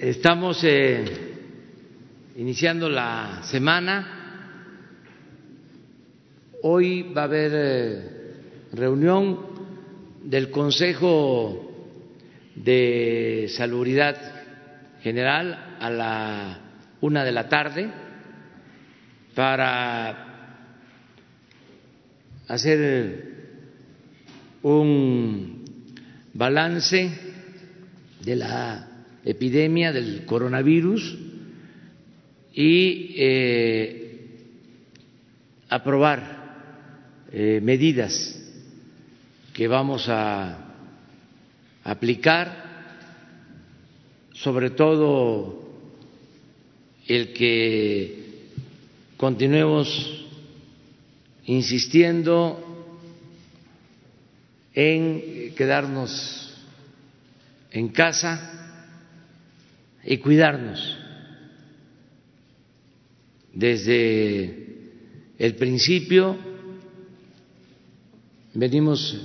Estamos eh, iniciando la semana. Hoy va a haber eh, reunión del Consejo de Salubridad General a la una de la tarde para hacer un balance de la epidemia del coronavirus y eh, aprobar eh, medidas que vamos a aplicar, sobre todo el que continuemos insistiendo en quedarnos en casa y cuidarnos. Desde el principio venimos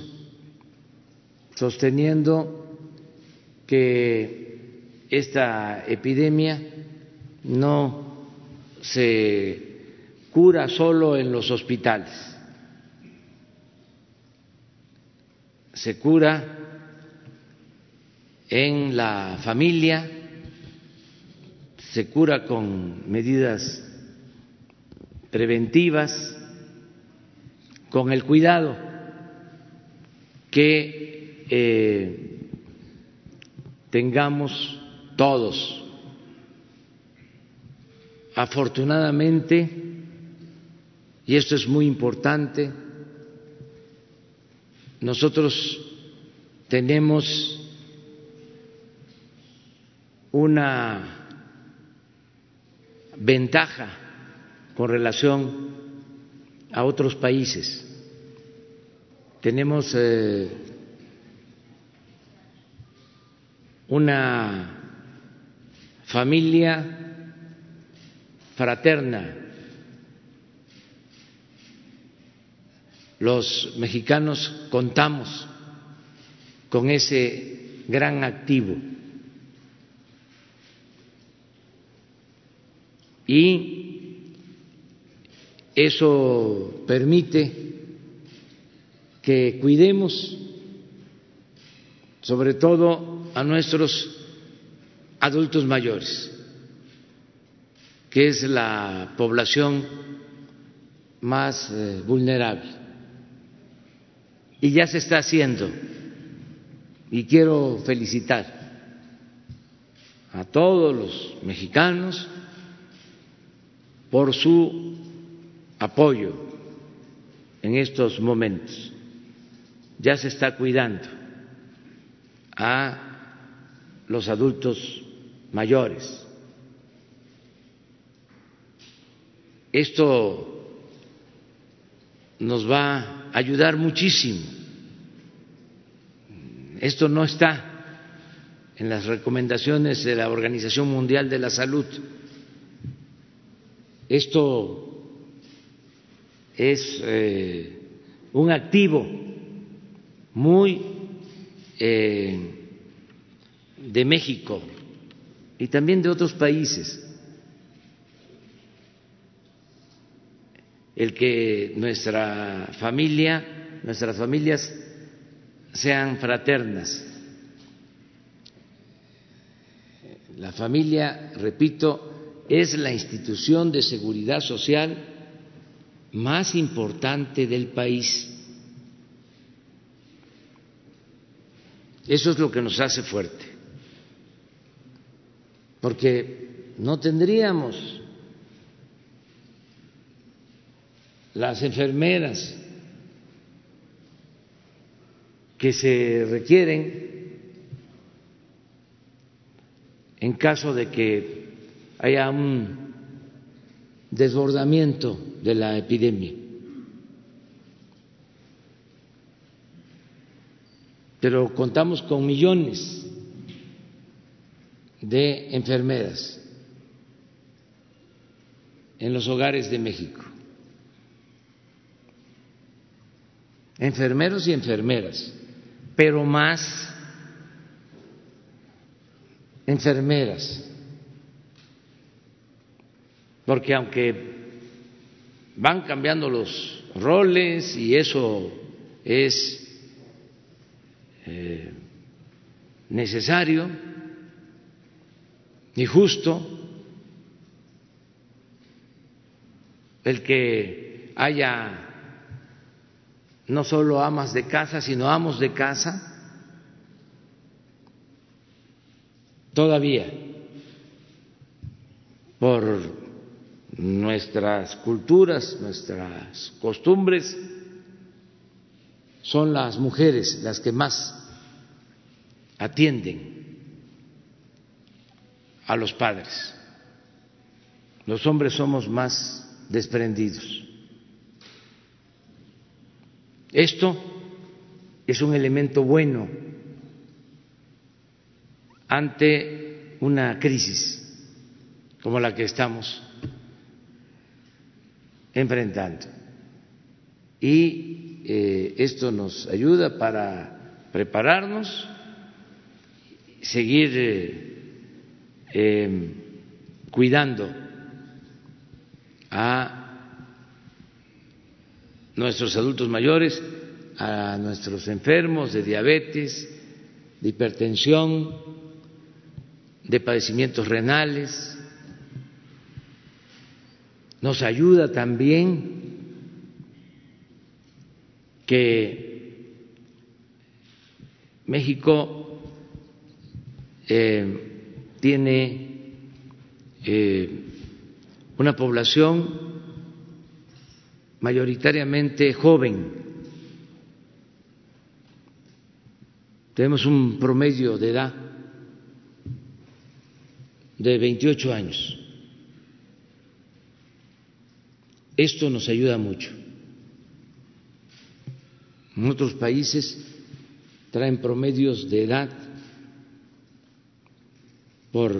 sosteniendo que esta epidemia no se cura solo en los hospitales, se cura en la familia, se cura con medidas preventivas, con el cuidado que eh, tengamos todos. Afortunadamente, y esto es muy importante, nosotros tenemos una ventaja con relación a otros países. Tenemos eh, una familia fraterna. Los mexicanos contamos con ese gran activo y eso permite que cuidemos sobre todo a nuestros adultos mayores, que es la población más eh, vulnerable. Y ya se está haciendo, y quiero felicitar a todos los mexicanos por su apoyo en estos momentos. Ya se está cuidando a los adultos mayores. Esto nos va a ayudar muchísimo. Esto no está en las recomendaciones de la Organización Mundial de la Salud esto es eh, un activo muy eh, de México y también de otros países. El que nuestra familia, nuestras familias sean fraternas. La familia, repito, es la institución de seguridad social más importante del país. Eso es lo que nos hace fuerte, porque no tendríamos las enfermeras que se requieren en caso de que haya un desbordamiento de la epidemia. Pero contamos con millones de enfermeras en los hogares de México. Enfermeros y enfermeras, pero más enfermeras, porque aunque van cambiando los roles y eso es eh, necesario y justo, el que haya no solo amas de casa, sino amos de casa, todavía por nuestras culturas, nuestras costumbres, son las mujeres las que más atienden a los padres. Los hombres somos más desprendidos. Esto es un elemento bueno ante una crisis como la que estamos enfrentando. Y eh, esto nos ayuda para prepararnos, seguir eh, em, cuidando a nuestros adultos mayores, a nuestros enfermos de diabetes, de hipertensión, de padecimientos renales. Nos ayuda también que México eh, tiene eh, una población mayoritariamente joven. Tenemos un promedio de edad de 28 años. Esto nos ayuda mucho. En otros países traen promedios de edad, por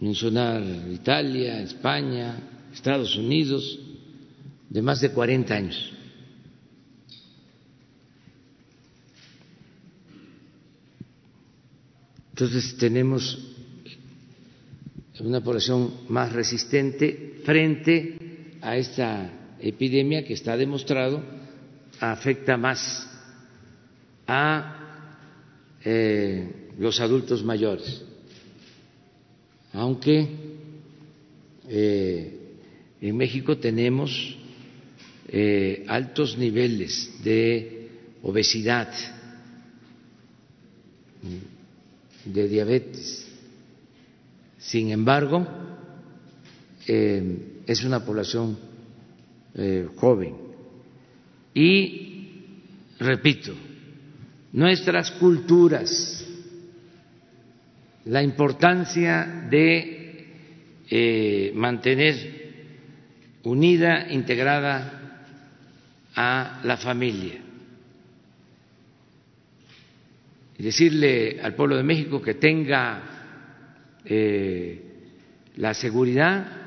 mencionar Italia, España, Estados Unidos, de más de 40 años. Entonces tenemos una población más resistente frente a esta epidemia que está demostrado afecta más a eh, los adultos mayores, aunque eh, en México tenemos eh, altos niveles de obesidad, de diabetes. Sin embargo, es una población eh, joven. Y, repito, nuestras culturas, la importancia de mantener unida, integrada a la familia. Y decirle al pueblo de México que tenga eh, la seguridad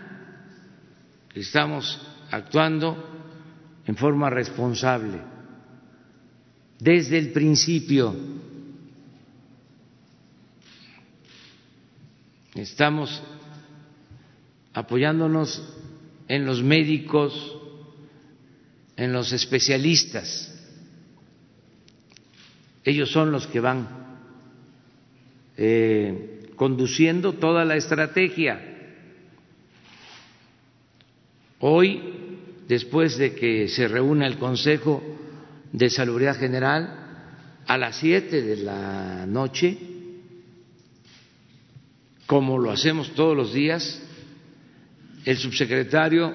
estamos actuando en forma responsable desde el principio. Estamos apoyándonos en los médicos, en los especialistas. Ellos son los que van eh, conduciendo toda la estrategia. Hoy, después de que se reúna el Consejo de Salubridad General, a las siete de la noche, como lo hacemos todos los días, el subsecretario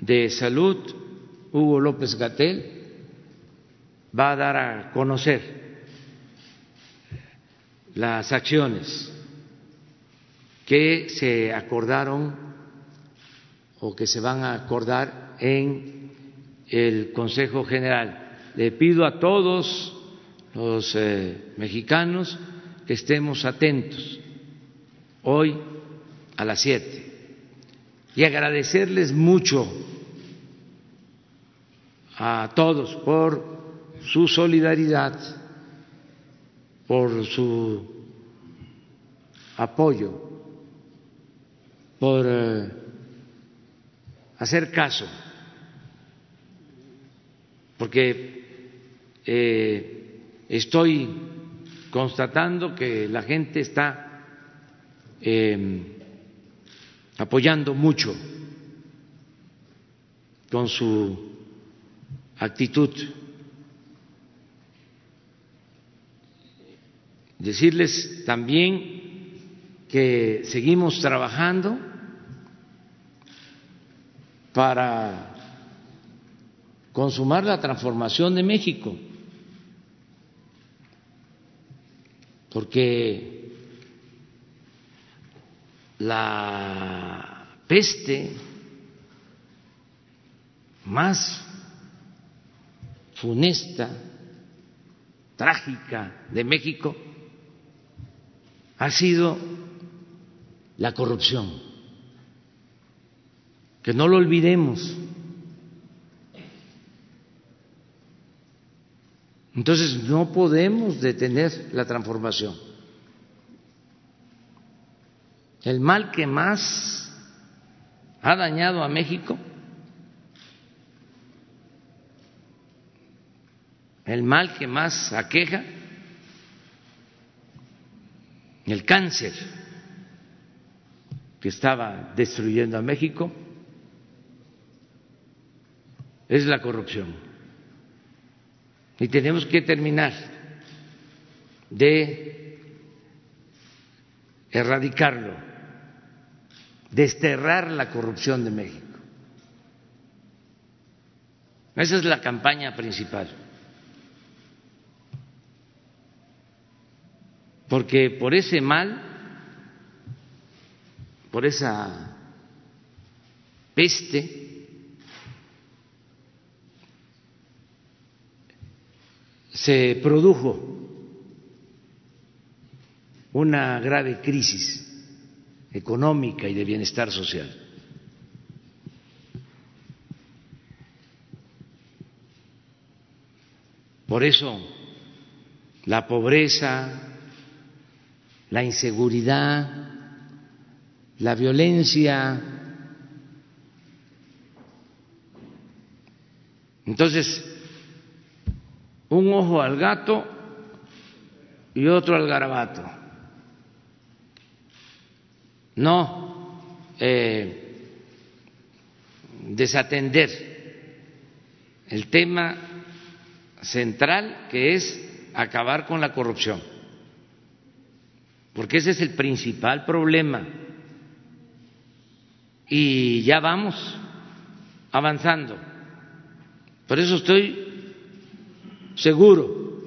de Salud Hugo López Gatel va a dar a conocer las acciones que se acordaron o que se van a acordar en el Consejo General. Le pido a todos los eh, mexicanos que estemos atentos hoy a las siete y agradecerles mucho a todos por su solidaridad, por su apoyo, por eh, hacer caso, porque eh, estoy constatando que la gente está em, apoyando mucho con su actitud. Decirles también que seguimos trabajando para consumar la transformación de México, porque la peste más funesta, trágica de México ha sido la corrupción. Que no lo olvidemos. Entonces no podemos detener la transformación. El mal que más ha dañado a México, el mal que más aqueja, el cáncer que estaba destruyendo a México es la corrupción. Y tenemos que terminar de erradicarlo, desterrar la corrupción de México. Esa es la campaña principal. Porque por ese mal por esa peste, se produjo una grave crisis económica y de bienestar social. Por eso la pobreza, la inseguridad, la violencia. Entonces, un ojo al gato y otro al garabato. No eh, desatender el tema central que es acabar con la corrupción, porque ese es el principal problema y ya vamos avanzando. Por eso estoy seguro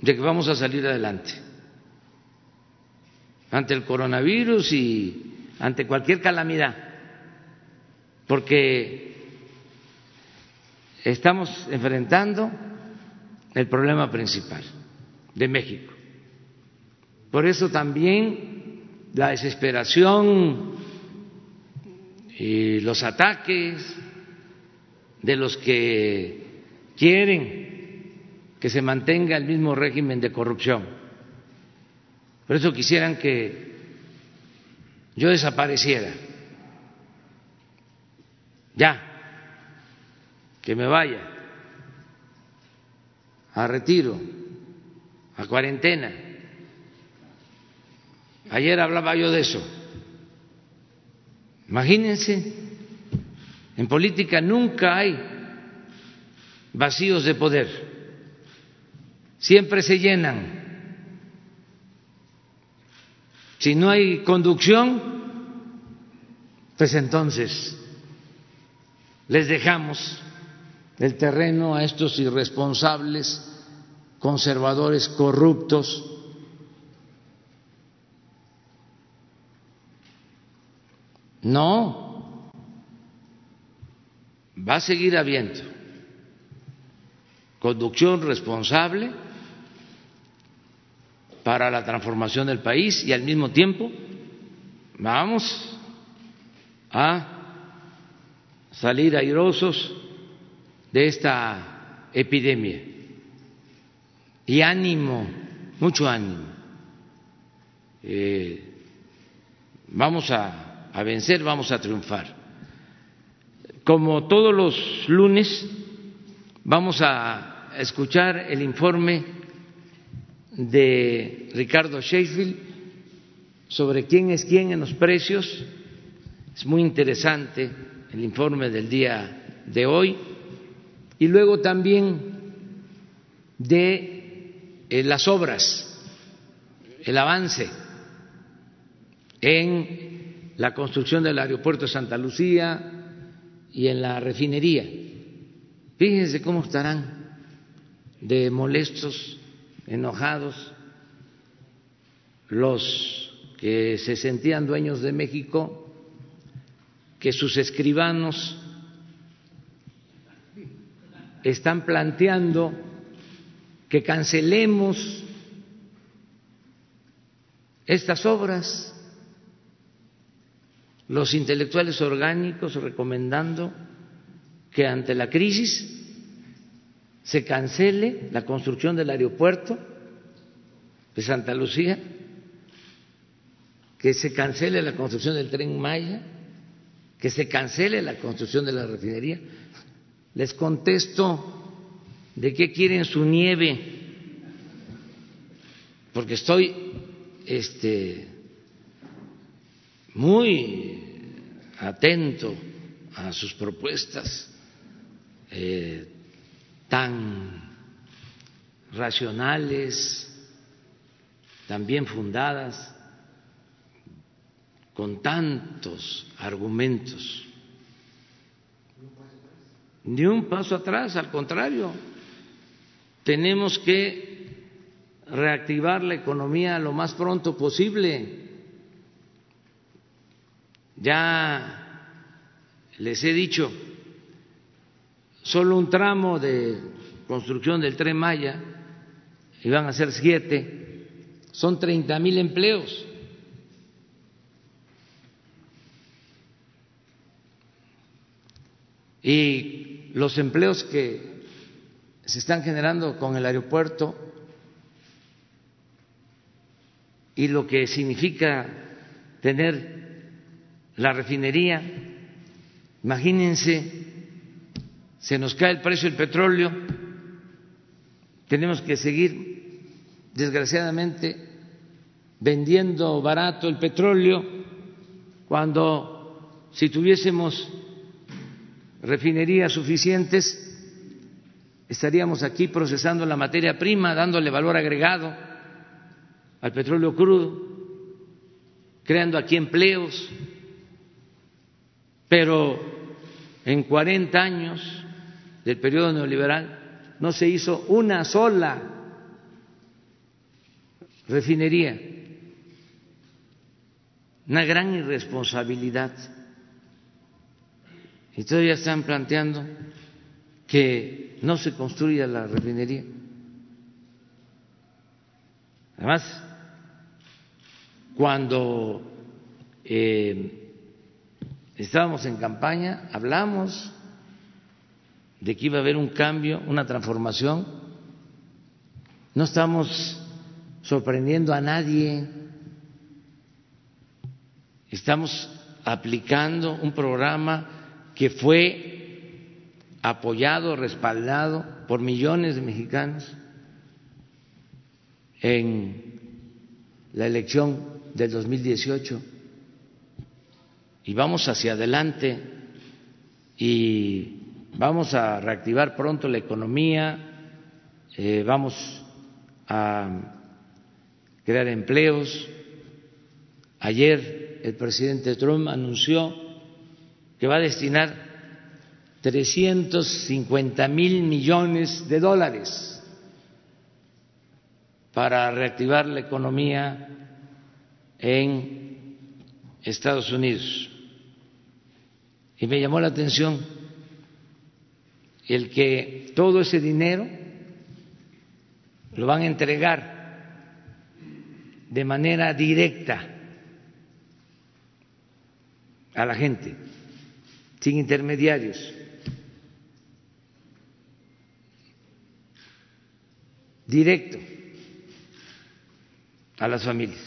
de que vamos a salir adelante ante el coronavirus y ante cualquier calamidad, porque estamos enfrentando el problema principal de México. Por eso también la desesperación y los ataques de los que quieren que se mantenga el mismo régimen de corrupción. Por eso quisieran que yo desapareciera. Ya, que me vaya a retiro, a cuarentena. Ayer hablaba yo de eso Imagínense, en política nunca hay vacíos de poder, siempre se llenan. Si no hay conducción, pues entonces les dejamos el terreno a estos irresponsables, conservadores, corruptos, No, va a seguir habiendo conducción responsable para la transformación del país y al mismo tiempo vamos a salir airosos de esta epidemia. Y ánimo, mucho ánimo. eh, vamos a, a vencer, vamos a triunfar. Como todos los lunes, vamos a escuchar el informe de Ricardo Sheffield sobre quién es quién en los precios. Es muy interesante el informe del día de hoy. Y luego también de eh, las obras, el avance en la construcción del aeropuerto de Santa Lucía y en la refinería. Fíjense cómo estarán de molestos, enojados los que se sentían dueños de México, que sus escribanos están planteando que cancelemos estas obras, los intelectuales orgánicos recomendando que ante la crisis se cancele la construcción del aeropuerto de Santa Lucía, que se cancele la construcción del tren Maya, que se cancele la construcción de la refinería. Les contesto de qué quieren su nieve, porque estoy este, muy atento a sus propuestas eh, tan racionales, también fundadas, con tantos argumentos. Ni un paso atrás, al contrario tenemos que reactivar la economía lo más pronto posible. Ya les he dicho, solo un tramo de construcción del tren Maya, iban a ser siete, son treinta mil empleos. Y los empleos que se están generando con el aeropuerto y lo que significa tener la refinería. Imagínense, se nos cae el precio del petróleo, tenemos que seguir, desgraciadamente, vendiendo barato el petróleo cuando si tuviésemos refinerías suficientes estaríamos aquí procesando la materia prima, dándole valor agregado al petróleo crudo, creando aquí empleos, pero en 40 años del periodo neoliberal no se hizo una sola refinería, una gran irresponsabilidad. Y todavía están planteando que no se construya la refinería. Además, cuando eh, estábamos en campaña, hablamos de que iba a haber un cambio, una transformación. No estamos sorprendiendo a nadie. Estamos aplicando un programa que fue apoyado, respaldado por millones de mexicanos en la elección del 2018 y vamos hacia adelante y vamos a reactivar pronto la economía, eh, vamos a crear empleos. Ayer el presidente Trump anunció que va a destinar 350 mil millones de dólares para reactivar la economía en Estados Unidos. Y me llamó la atención el que todo ese dinero lo van a entregar de manera directa a la gente, sin intermediarios. directo a las familias.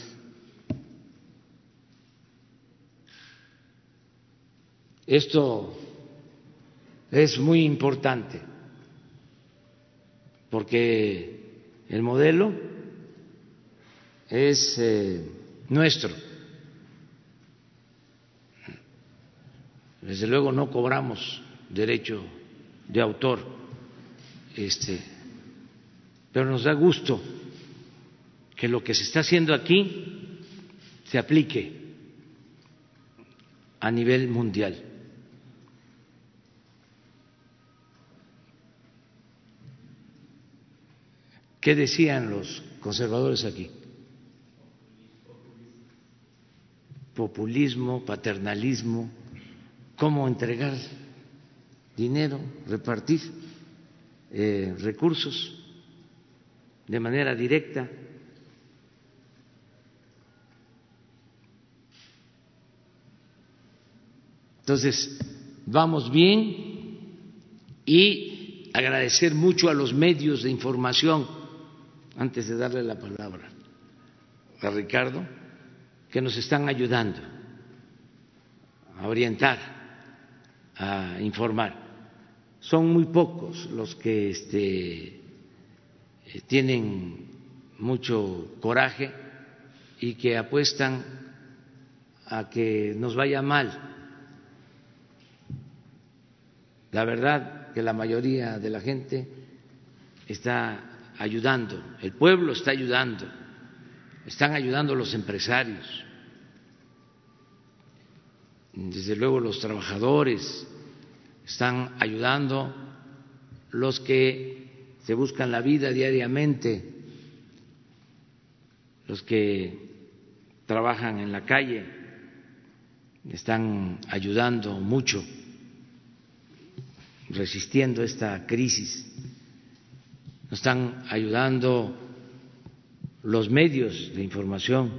Esto es muy importante porque el modelo es eh, nuestro. Desde luego no cobramos derecho de autor, este, pero nos da gusto que lo que se está haciendo aquí se aplique a nivel mundial. ¿Qué decían los conservadores aquí? Populismo, paternalismo, cómo entregar dinero, repartir eh, recursos de manera directa. Entonces, vamos bien y agradecer mucho a los medios de información, antes de darle la palabra a Ricardo, que nos están ayudando a orientar, a informar. Son muy pocos los que este, eh, tienen mucho coraje y que apuestan a que nos vaya mal la verdad que la mayoría de la gente está ayudando, el pueblo está ayudando, están ayudando los empresarios, desde luego los trabajadores, están ayudando. Los que se buscan la vida diariamente, los que trabajan en la calle, están ayudando mucho resistiendo esta crisis. Nos están ayudando los medios de información,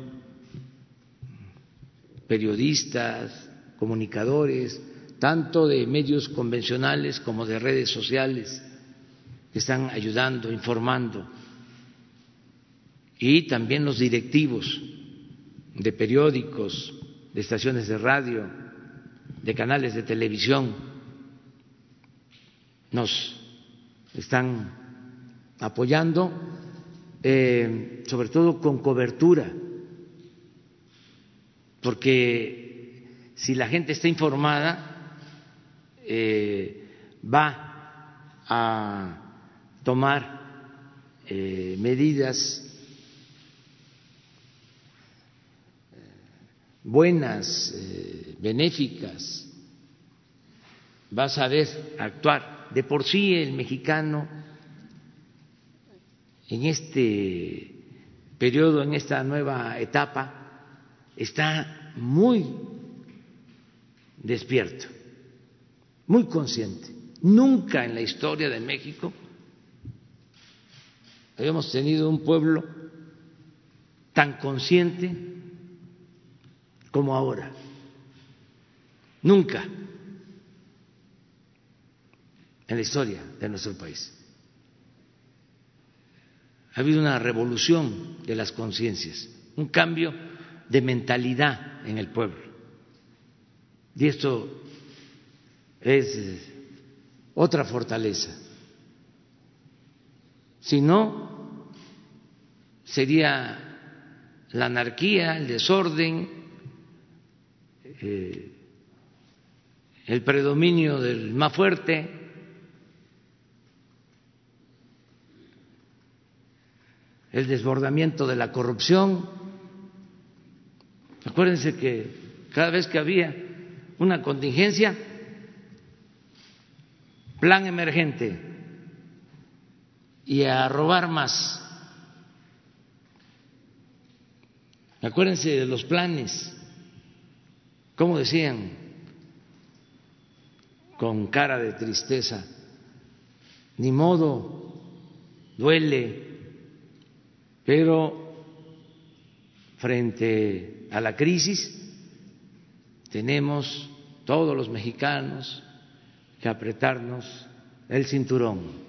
periodistas, comunicadores, tanto de medios convencionales como de redes sociales, que están ayudando, informando, y también los directivos de periódicos, de estaciones de radio, de canales de televisión, nos están apoyando, eh, sobre todo con cobertura, porque si la gente está informada, eh, va a tomar eh, medidas buenas, benéficas, va a saber actuar. De por sí el mexicano en este periodo, en esta nueva etapa, está muy despierto, muy consciente. Nunca en la historia de México habíamos tenido un pueblo tan consciente como ahora. Nunca en la historia de nuestro país. Ha habido una revolución de las conciencias, un cambio de mentalidad en el pueblo. Y esto es otra fortaleza. Si no, sería la anarquía, el desorden, eh, el predominio del más fuerte, el desbordamiento de la corrupción. Acuérdense que cada vez que había una contingencia, plan emergente y a robar más. Acuérdense de los planes, como decían, con cara de tristeza, ni modo, duele, pero frente a la crisis tenemos todos los mexicanos que apretarnos el cinturón.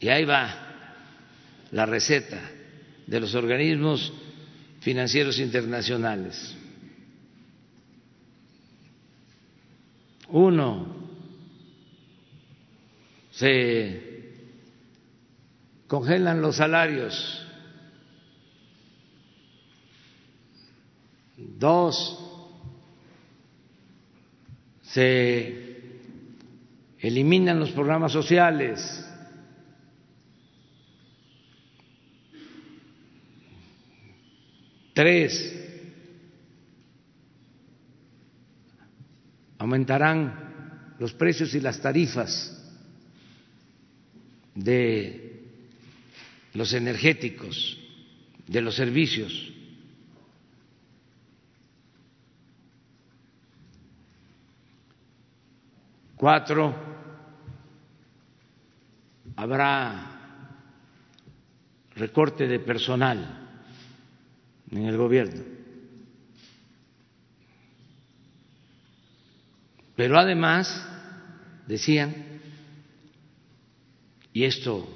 Y ahí va la receta de los organismos financieros internacionales. Uno, se congelan los salarios. Dos, se eliminan los programas sociales. Tres, aumentarán los precios y las tarifas de los energéticos, de los servicios. Cuatro, habrá recorte de personal en el gobierno. Pero además, decían, y esto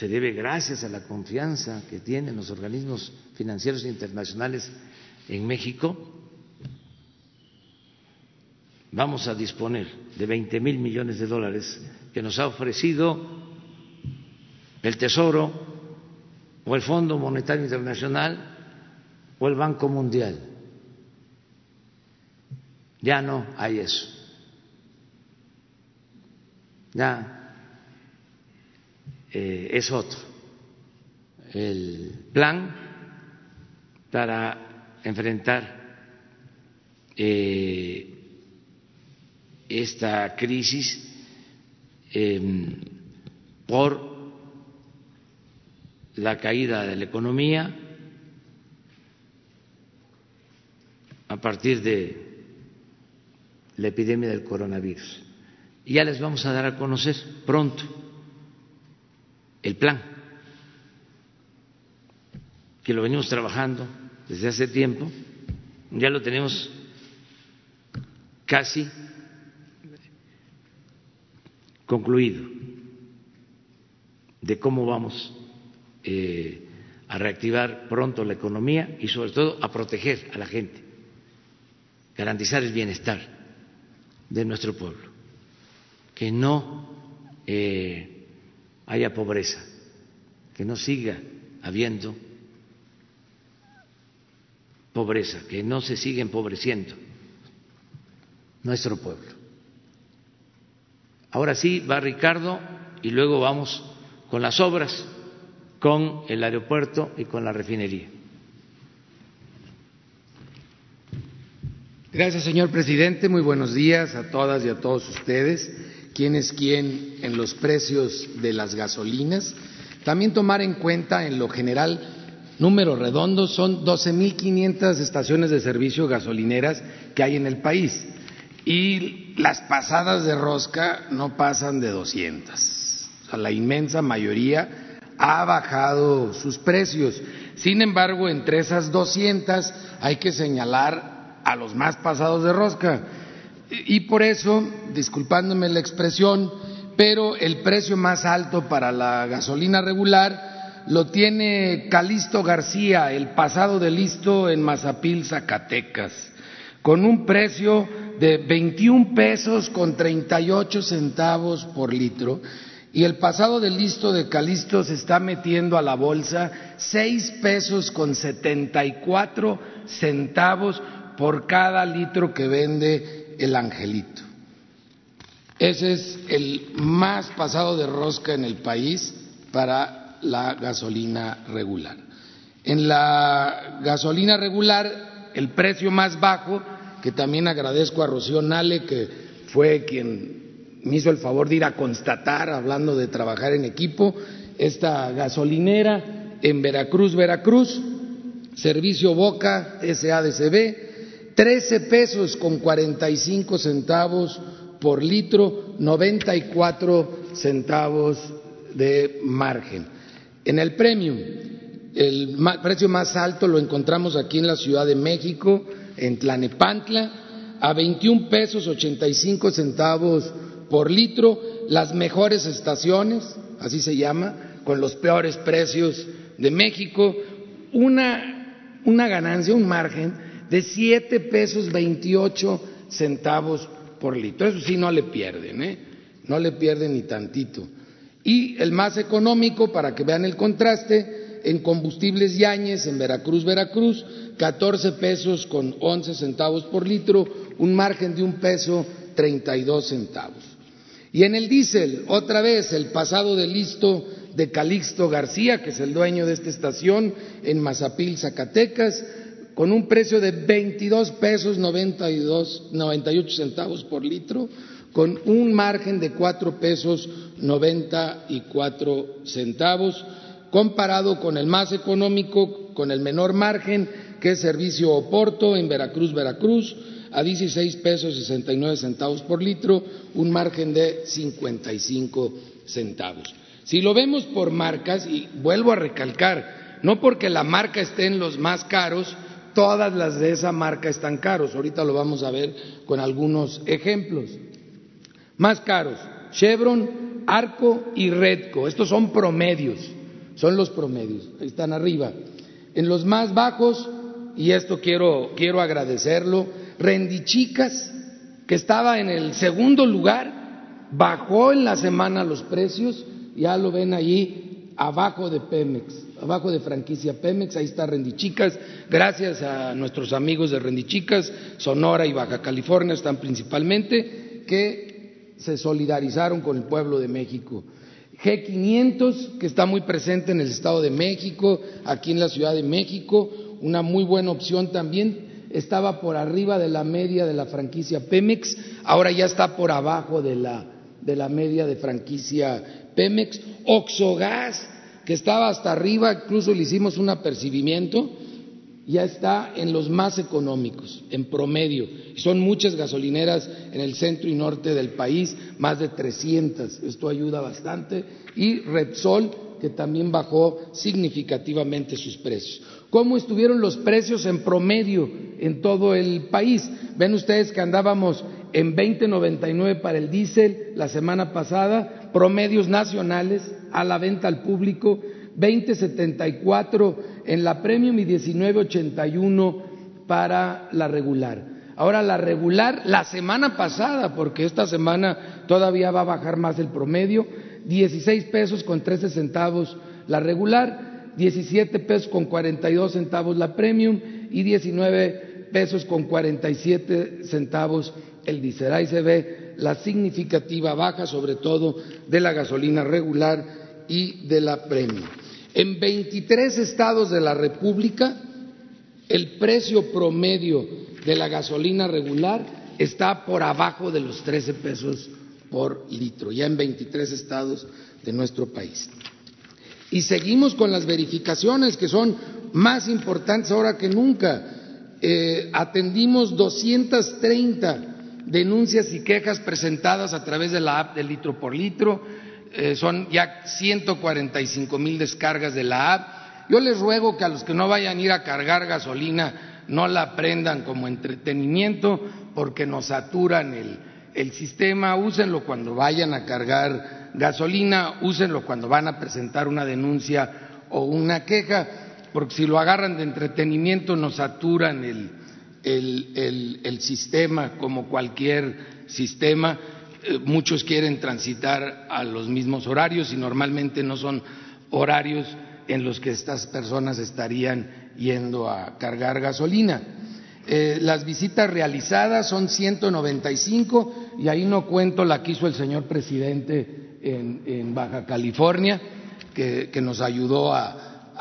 se debe gracias a la confianza que tienen los organismos financieros internacionales en México. Vamos a disponer de 20 mil millones de dólares que nos ha ofrecido el Tesoro o el Fondo Monetario Internacional o el Banco Mundial. Ya no hay eso. Ya eh, es otro. El plan para enfrentar eh, esta crisis em, por la caída de la economía a partir de la epidemia del coronavirus. Ya les vamos a dar a conocer pronto el plan, que lo venimos trabajando desde hace tiempo, ya lo tenemos casi concluido de cómo vamos eh, a reactivar pronto la economía y sobre todo a proteger a la gente, garantizar el bienestar de nuestro pueblo, que no eh, haya pobreza, que no siga habiendo pobreza, que no se siga empobreciendo nuestro pueblo. Ahora sí va Ricardo y luego vamos con las obras, con el aeropuerto y con la refinería. Gracias, señor presidente. Muy buenos días a todas y a todos ustedes quién es quién en los precios de las gasolinas. También tomar en cuenta, en lo general, números redondos, son 12.500 estaciones de servicio gasolineras que hay en el país y las pasadas de rosca no pasan de 200. O sea, la inmensa mayoría ha bajado sus precios. Sin embargo, entre esas 200 hay que señalar a los más pasados de rosca y por eso, disculpándome la expresión, pero el precio más alto para la gasolina regular lo tiene Calisto García, el pasado de listo en Mazapil, Zacatecas, con un precio de 21 pesos con 38 centavos por litro. Y el pasado de listo de Calisto se está metiendo a la bolsa 6 pesos con 74 centavos por cada litro que vende el angelito. Ese es el más pasado de rosca en el país para la gasolina regular. En la gasolina regular, el precio más bajo, que también agradezco a Rocío Nale, que fue quien me hizo el favor de ir a constatar, hablando de trabajar en equipo, esta gasolinera en Veracruz, Veracruz, Servicio Boca, SADCB, 13 pesos con 45 centavos por litro, 94 centavos de margen. En el premium, el precio más alto lo encontramos aquí en la Ciudad de México, en Tlanepantla, a 21 pesos 85 centavos por litro, las mejores estaciones, así se llama, con los peores precios de México, una, una ganancia, un margen de siete pesos veintiocho centavos por litro. Eso sí, no le pierden, ¿eh? No le pierden ni tantito. Y el más económico, para que vean el contraste, en combustibles Yañez, en Veracruz, Veracruz, 14 pesos con 11 centavos por litro, un margen de un peso 32 centavos. Y en el diésel, otra vez, el pasado de listo de Calixto García, que es el dueño de esta estación en Mazapil, Zacatecas, con un precio de 22 pesos 92, 98 centavos por litro, con un margen de 4 pesos 94 centavos, comparado con el más económico, con el menor margen, que es Servicio Oporto en Veracruz, Veracruz, a 16 pesos 69 centavos por litro, un margen de 55 centavos. Si lo vemos por marcas, y vuelvo a recalcar, no porque la marca esté en los más caros, todas las de esa marca están caros. Ahorita lo vamos a ver con algunos ejemplos. Más caros, Chevron, Arco y Redco. Estos son promedios, son los promedios, ahí están arriba. En los más bajos, y esto quiero, quiero agradecerlo, Rendichicas, que estaba en el segundo lugar, bajó en la semana los precios, ya lo ven allí abajo de Pemex, abajo de franquicia Pemex, ahí está Rendichicas, gracias a nuestros amigos de Rendichicas, Sonora y Baja California están principalmente, que se solidarizaron con el pueblo de México. G500, que está muy presente en el Estado de México, aquí en la Ciudad de México, una muy buena opción también estaba por arriba de la media de la franquicia Pemex, ahora ya está por abajo de la, de la media de franquicia Pemex. Oxogas, que estaba hasta arriba, incluso le hicimos un apercibimiento, ya está en los más económicos, en promedio. Son muchas gasolineras en el centro y norte del país, más de 300. Esto ayuda bastante. Y Repsol, que también bajó significativamente sus precios cómo estuvieron los precios en promedio en todo el país. Ven ustedes que andábamos en 20.99 para el diésel la semana pasada, promedios nacionales a la venta al público, 20.74 en la premium y 19.81 para la regular. Ahora la regular, la semana pasada, porque esta semana todavía va a bajar más el promedio, 16 pesos con 13 centavos la regular, 17 pesos con 42 centavos la premium y 19 pesos con 47 centavos el diésel. Ahí se ve la significativa baja, sobre todo de la gasolina regular y de la premium. En 23 estados de la República, el precio promedio de la gasolina regular está por abajo de los 13 pesos por litro, ya en 23 estados de nuestro país. Y seguimos con las verificaciones que son más importantes ahora que nunca. Eh, atendimos 230 denuncias y quejas presentadas a través de la app de litro por litro. Eh, son ya 145 mil descargas de la app. Yo les ruego que a los que no vayan a ir a cargar gasolina no la prendan como entretenimiento porque nos saturan el, el sistema, úsenlo cuando vayan a cargar gasolina, úsenlo cuando van a presentar una denuncia o una queja, porque si lo agarran de entretenimiento nos saturan el, el, sistema como cualquier sistema. Eh, muchos quieren transitar a los mismos horarios y normalmente no son horarios en los que estas personas estarían yendo a cargar gasolina. Eh, las visitas realizadas son 195 y ahí no cuento la que hizo el señor presidente en, Baja California, que, nos ayudó a,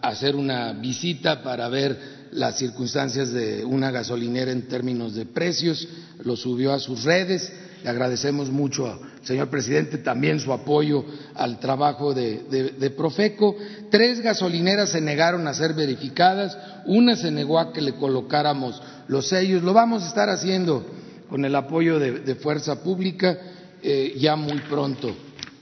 hacer una visita para ver las circunstancias de una gasolinera en términos de precios, lo subió a sus redes. Le agradecemos mucho al señor presidente también su apoyo al trabajo de, Profeco. Tres gasolineras se negaron a ser verificadas, una se negó a que le colocáramos los sellos. Lo vamos a estar haciendo con el apoyo de, Fuerza Pública eh, ya muy pronto.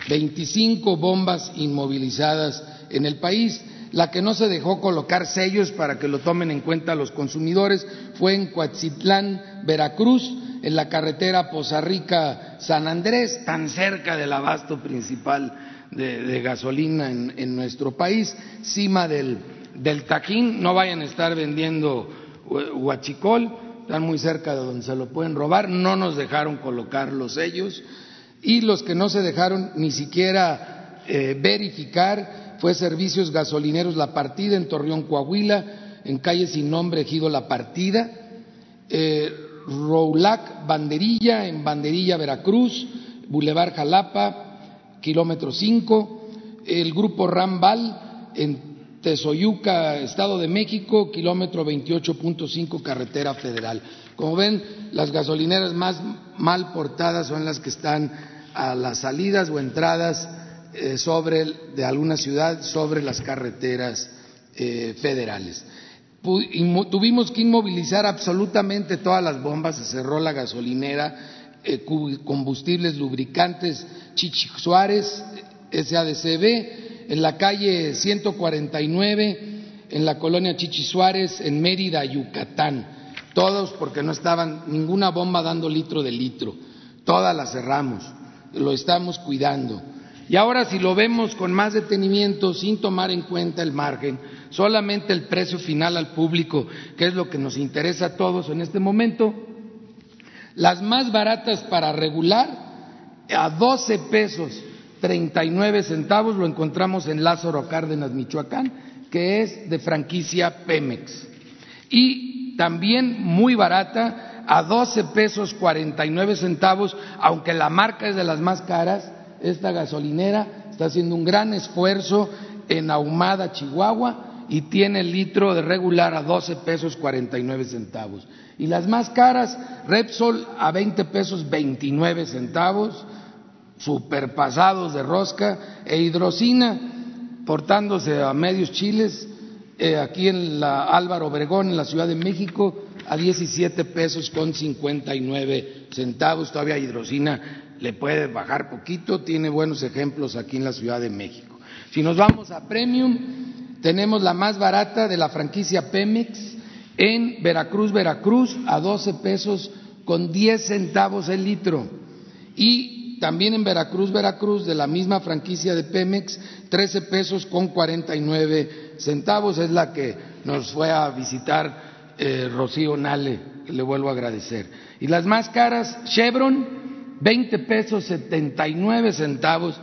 25 bombas inmovilizadas en el país. La que no se dejó colocar sellos para que lo tomen en cuenta los consumidores fue en Coatzitlán, Veracruz, en la carretera Poza Rica-San Andrés, tan cerca del abasto principal de, gasolina en, nuestro país, cima del, del Tajín. No vayan a estar vendiendo huachicol están muy cerca de donde se lo pueden robar, no nos dejaron colocar los sellos y los que no se dejaron ni siquiera eh, verificar fue Servicios Gasolineros La Partida en Torreón, Coahuila, en calle sin nombre, ejido La Partida, eh, Roulac Banderilla en Banderilla, Veracruz, Boulevard Jalapa, kilómetro 5, el grupo Rambal en Tezoyuca, Estado de México, kilómetro 28.5, carretera federal. Como ven, las gasolineras más mal portadas son las que están a las salidas o entradas eh, sobre, de alguna ciudad sobre las carreteras eh, federales. Tuvimos que inmovilizar absolutamente todas las bombas, se cerró la gasolinera, eh, combustibles, lubricantes, Chichi Suárez, SADCB, en la calle 149, en la colonia Chichi Suárez, en Mérida, Yucatán. Todos porque no estaban ninguna bomba dando litro de litro. Todas las cerramos, lo estamos cuidando. Y ahora si lo vemos con más detenimiento, sin tomar en cuenta el margen, solamente el precio final al público, que es lo que nos interesa a todos en este momento, las más baratas para regular a 12 pesos 39 centavos, lo encontramos en Lázaro Cárdenas, Michoacán, que es de franquicia Pemex. Y también muy barata, a 12 pesos 49 centavos, aunque la marca es de las más caras, esta gasolinera está haciendo un gran esfuerzo en Ahumada, Chihuahua, y tiene el litro de regular a 12 pesos 49 centavos. Y las más caras, Repsol a 20 pesos 29 centavos, superpasados de rosca, e hidrocina portándose a medios chiles, eh, aquí en la Álvaro Obregón, en la Ciudad de México, a 17 pesos con 59 centavos. Todavía hidrocina le puede bajar poquito, tiene buenos ejemplos aquí en la Ciudad de México. Si nos vamos a Premium, tenemos la más barata de la franquicia Pemex en Veracruz, Veracruz, a 12 pesos con 10 centavos el litro. Y también en Veracruz, Veracruz, de la misma franquicia de Pemex, 13 pesos con 49 centavos. Es la que nos fue a visitar eh, Rocío Nale, le vuelvo a agradecer. Y las más caras, Chevron, 20 pesos 79 centavos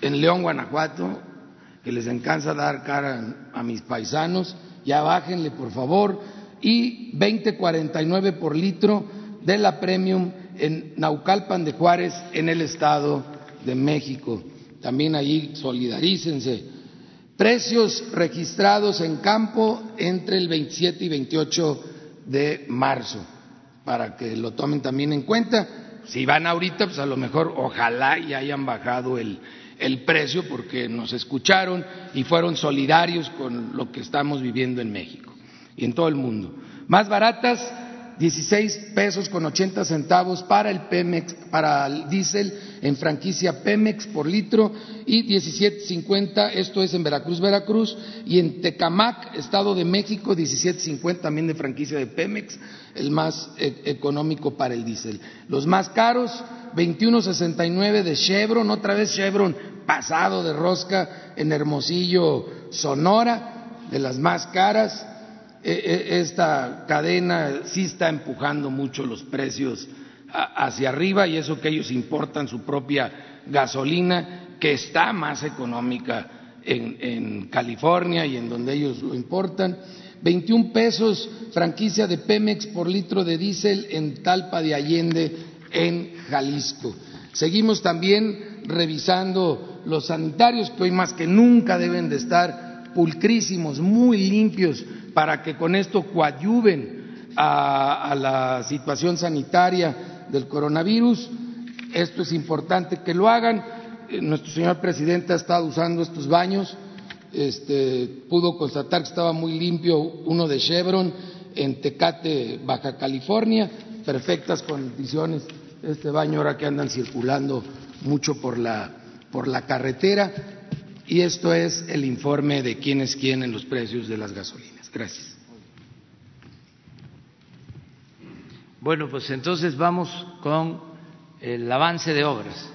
en León, Guanajuato, que les encanta dar cara a mis paisanos. Ya bájenle, por favor. Y 20.49 por litro de la Premium en Naucalpan de Juárez, en el Estado de México. También allí solidarícense. Precios registrados en campo entre el 27 y 28 de marzo, para que lo tomen también en cuenta. Si van ahorita, pues a lo mejor ojalá y hayan bajado el, el precio porque nos escucharon y fueron solidarios con lo que estamos viviendo en México y en todo el mundo. Más baratas 16 pesos con 80 centavos para el Pemex, para el diésel en franquicia Pemex por litro y 17.50, esto es en Veracruz, Veracruz, y en Tecamac, Estado de México, 17.50 también de franquicia de Pemex, el más e, económico para el diésel. Los más caros, 21.69 de Chevron, otra vez Chevron pasado de rosca en Hermosillo, Sonora, de las más caras, esta cadena sí está empujando mucho los precios hacia arriba y eso que ellos importan su propia gasolina, que está más económica en, California y en donde ellos lo importan. 21 pesos franquicia de Pemex por litro de diésel en Talpa de Allende, en Jalisco. Seguimos también revisando los sanitarios que hoy más que nunca deben de estar pulcrísimos, muy limpios, para que con esto coadyuven a, la situación sanitaria del coronavirus. Esto es importante que lo hagan. Eh, nuestro señor presidente ha estado usando estos baños. Este, pudo constatar que estaba muy limpio uno de Chevron en Tecate, Baja California, perfectas condiciones este baño ahora que andan circulando mucho por la, por la carretera. Y esto es el informe de quién es quién en los precios de las gasolinas. Gracias. Bueno, pues entonces vamos con el avance de obras.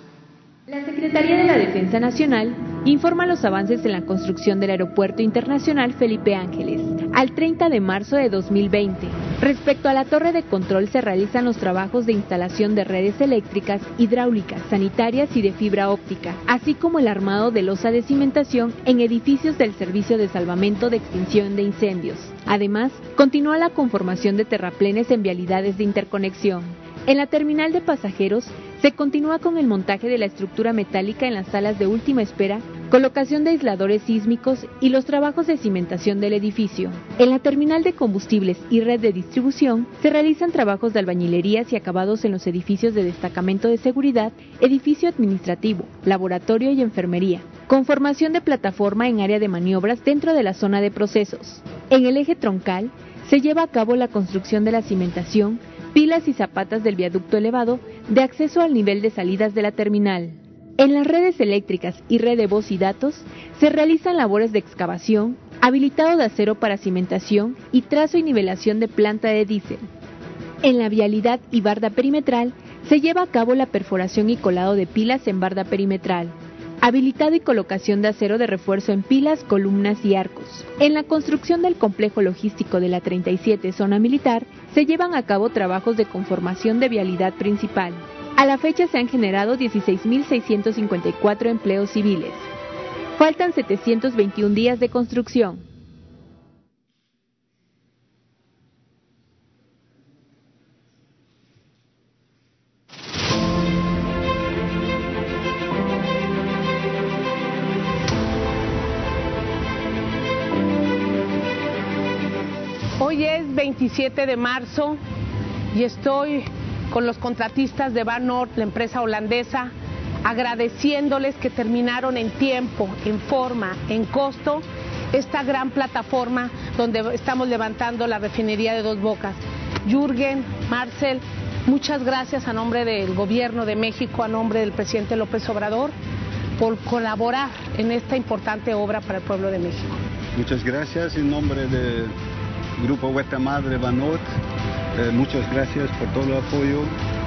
La Secretaría de la Defensa Nacional informa los avances en la construcción del Aeropuerto Internacional Felipe Ángeles al 30 de marzo de 2020. Respecto a la torre de control se realizan los trabajos de instalación de redes eléctricas, hidráulicas, sanitarias y de fibra óptica, así como el armado de losa de cimentación en edificios del Servicio de Salvamento de Extinción de Incendios. Además, continúa la conformación de terraplenes en vialidades de interconexión. En la terminal de pasajeros se continúa con el montaje de la estructura metálica en las salas de última espera, colocación de aisladores sísmicos y los trabajos de cimentación del edificio. En la terminal de combustibles y red de distribución se realizan trabajos de albañilerías y acabados en los edificios de destacamento de seguridad, edificio administrativo, laboratorio y enfermería, conformación de plataforma en área de maniobras dentro de la zona de procesos. En el eje troncal se lleva a cabo la construcción de la cimentación, pilas y zapatas del viaducto elevado de acceso al nivel de salidas de la terminal. En las redes eléctricas y red de voz y datos se realizan labores de excavación, habilitado de acero para cimentación y trazo y nivelación de planta de diésel. En la vialidad y barda perimetral se lleva a cabo la perforación y colado de pilas en barda perimetral, habilitado y colocación de acero de refuerzo en pilas, columnas y arcos. En la construcción del complejo logístico de la 37 zona militar se llevan a cabo trabajos de conformación de vialidad principal. A la fecha se han generado 16.654 empleos civiles. Faltan 721 días de construcción. Hoy es 27 de marzo y estoy con los contratistas de Van Noord, la empresa holandesa, agradeciéndoles que terminaron en tiempo, en forma, en costo esta gran plataforma donde estamos levantando la refinería de Dos Bocas. Jürgen, Marcel, muchas gracias a nombre del Gobierno de México, a nombre del presidente López Obrador, por colaborar en esta importante obra para el pueblo de México. Muchas gracias en nombre del Grupo Huerta Madre Banot. Eh, muchas gracias por todo el apoyo.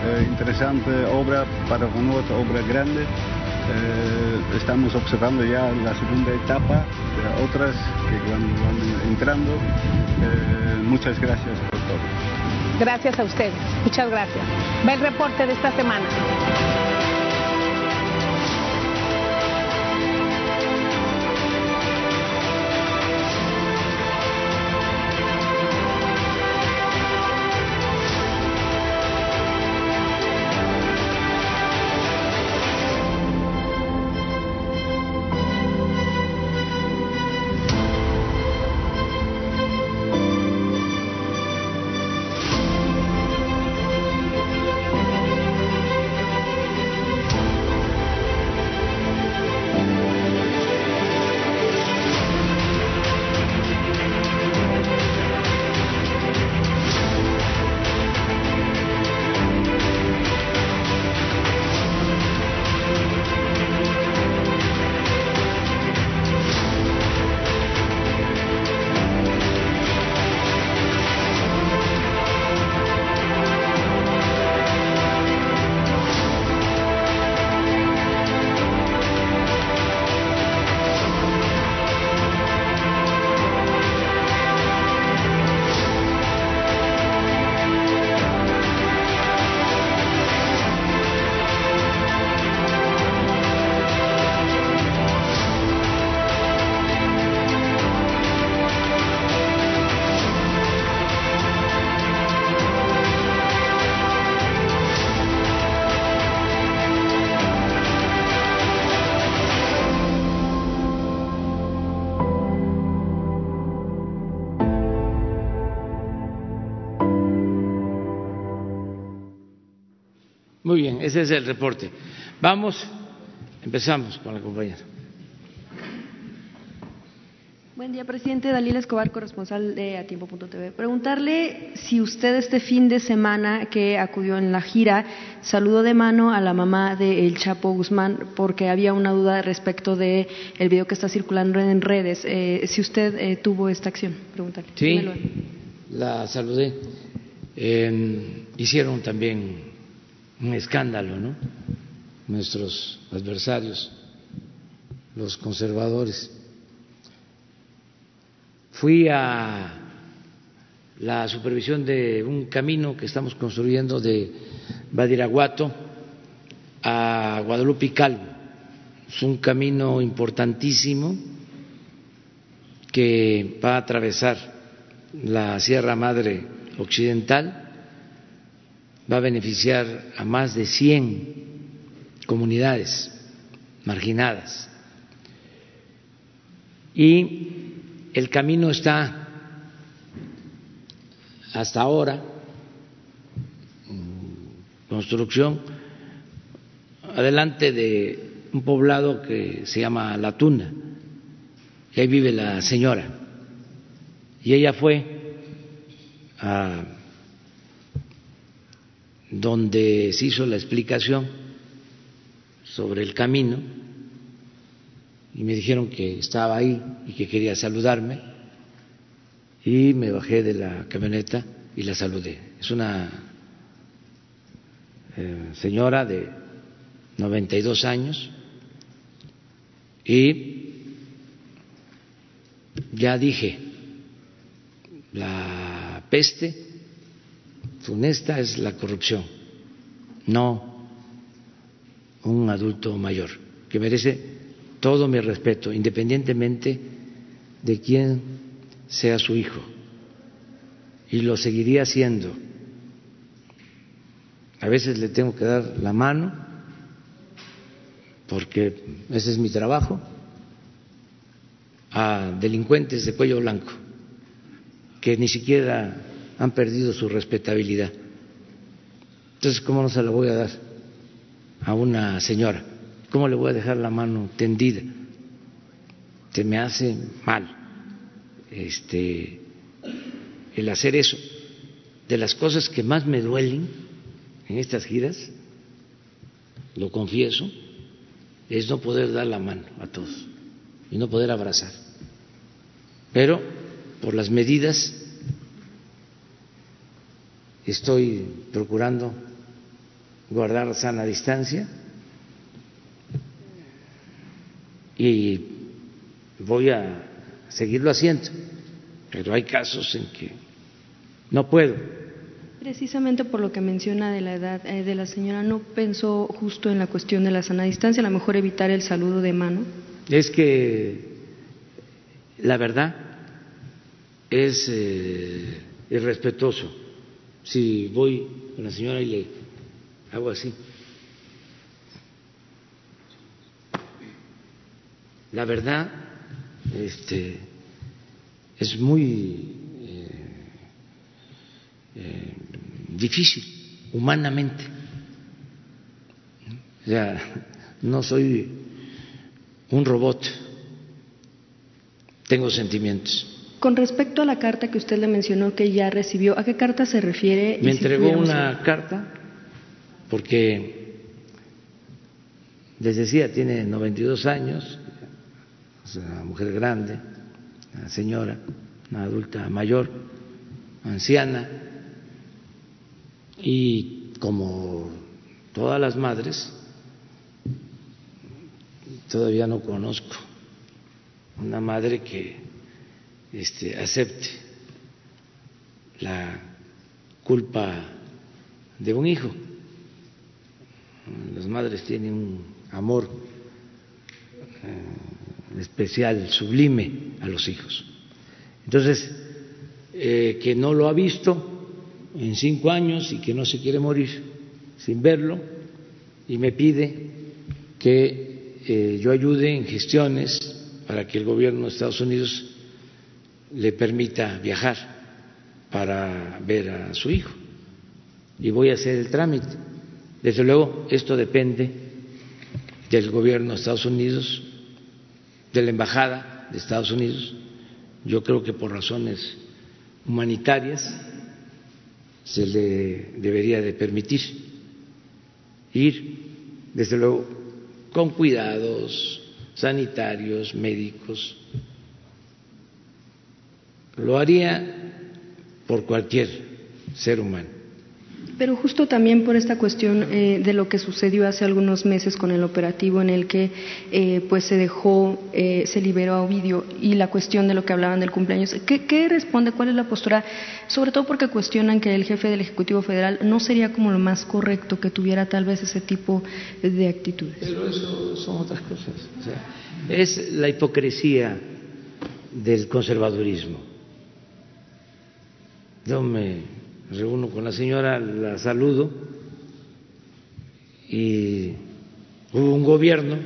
Eh, interesante obra para Banot, obra grande. Eh, estamos observando ya la segunda etapa, de otras que van, van entrando. Eh, muchas gracias por todo. Gracias a ustedes, muchas gracias. Va el reporte de esta semana. Muy bien, ese es el reporte. Vamos, empezamos con la compañera. Buen día, presidente. Dalila Escobar, corresponsal de Atiempo.tv. Preguntarle si usted este fin de semana que acudió en la gira saludó de mano a la mamá de El Chapo Guzmán porque había una duda respecto de el video que está circulando en redes. Eh, si usted eh, tuvo esta acción, preguntarle. Sí, Dímelo. la saludé. Eh, hicieron también un escándalo, ¿no? Nuestros adversarios, los conservadores. Fui a la supervisión de un camino que estamos construyendo de Badiraguato a Guadalupe Calvo. Es un camino importantísimo que va a atravesar la Sierra Madre Occidental, va a beneficiar a más de 100 comunidades marginadas. Y el camino está hasta ahora construcción adelante de un poblado que se llama La Tuna, y ahí vive la señora. Y ella fue a donde se hizo la explicación sobre el camino y me dijeron que estaba ahí y que quería saludarme y me bajé de la camioneta y la saludé. Es una eh, señora de 92 años y ya dije, la peste funesta es la corrupción, no un adulto mayor, que merece todo mi respeto, independientemente de quién sea su hijo. Y lo seguiría haciendo. A veces le tengo que dar la mano, porque ese es mi trabajo, a delincuentes de cuello blanco, que ni siquiera han perdido su respetabilidad. Entonces, ¿cómo no se la voy a dar a una señora? ¿Cómo le voy a dejar la mano tendida? Se me hace mal este, el hacer eso. De las cosas que más me duelen en estas giras, lo confieso, es no poder dar la mano a todos y no poder abrazar. Pero por las medidas estoy procurando guardar sana distancia y voy a seguirlo haciendo, pero hay casos en que no puedo. Precisamente por lo que menciona de la edad eh, de la señora, ¿no pensó justo en la cuestión de la sana distancia, a lo mejor evitar el saludo de mano? Es que la verdad es eh, irrespetuoso. Si voy con la señora y le hago así, la verdad este, es muy eh, eh, difícil humanamente. O sea, no soy un robot, tengo sentimientos. Con respecto a la carta que usted le mencionó que ya recibió, ¿a qué carta se refiere? Me entregó una carta porque les decía, tiene 92 años, una mujer grande, una señora, una adulta mayor, anciana, y como todas las madres, todavía no conozco una madre que este, acepte la culpa de un hijo. Las madres tienen un amor eh, especial, sublime a los hijos. Entonces, eh, que no lo ha visto en cinco años y que no se quiere morir sin verlo y me pide que eh, yo ayude en gestiones para que el gobierno de Estados Unidos le permita viajar para ver a su hijo y voy a hacer el trámite. Desde luego, esto depende del gobierno de Estados Unidos de la Embajada de Estados Unidos, yo creo que por razones humanitarias se le debería de permitir ir, desde luego, con cuidados sanitarios, médicos. Lo haría por cualquier ser humano. Pero justo también por esta cuestión eh, de lo que sucedió hace algunos meses con el operativo en el que eh, pues se dejó, eh, se liberó a Ovidio y la cuestión de lo que hablaban del cumpleaños, ¿qué, ¿qué, responde? ¿Cuál es la postura? Sobre todo porque cuestionan que el jefe del Ejecutivo Federal no sería como lo más correcto que tuviera tal vez ese tipo de actitudes. Pero eso son otras cosas. O sea, es la hipocresía del conservadurismo. Yo me reúno con la señora, la saludo y hubo un gobierno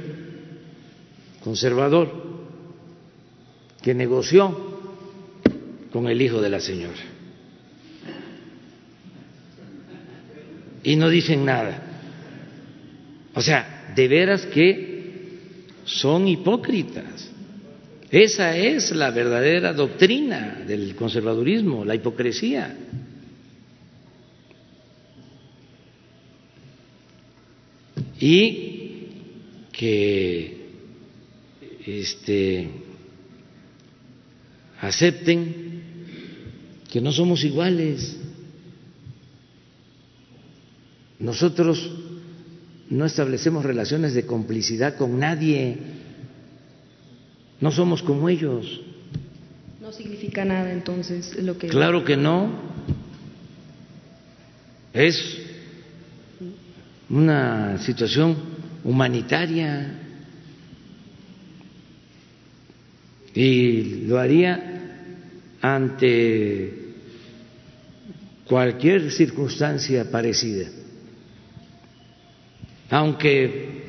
conservador que negoció con el hijo de la señora. Y no dicen nada. O sea, de veras que son hipócritas. Esa es la verdadera doctrina del conservadurismo, la hipocresía. y que este, acepten que no somos iguales. Nosotros no establecemos relaciones de complicidad con nadie, no somos como ellos. No significa nada entonces lo que... Claro que no. Es una situación humanitaria y lo haría ante cualquier circunstancia parecida, aunque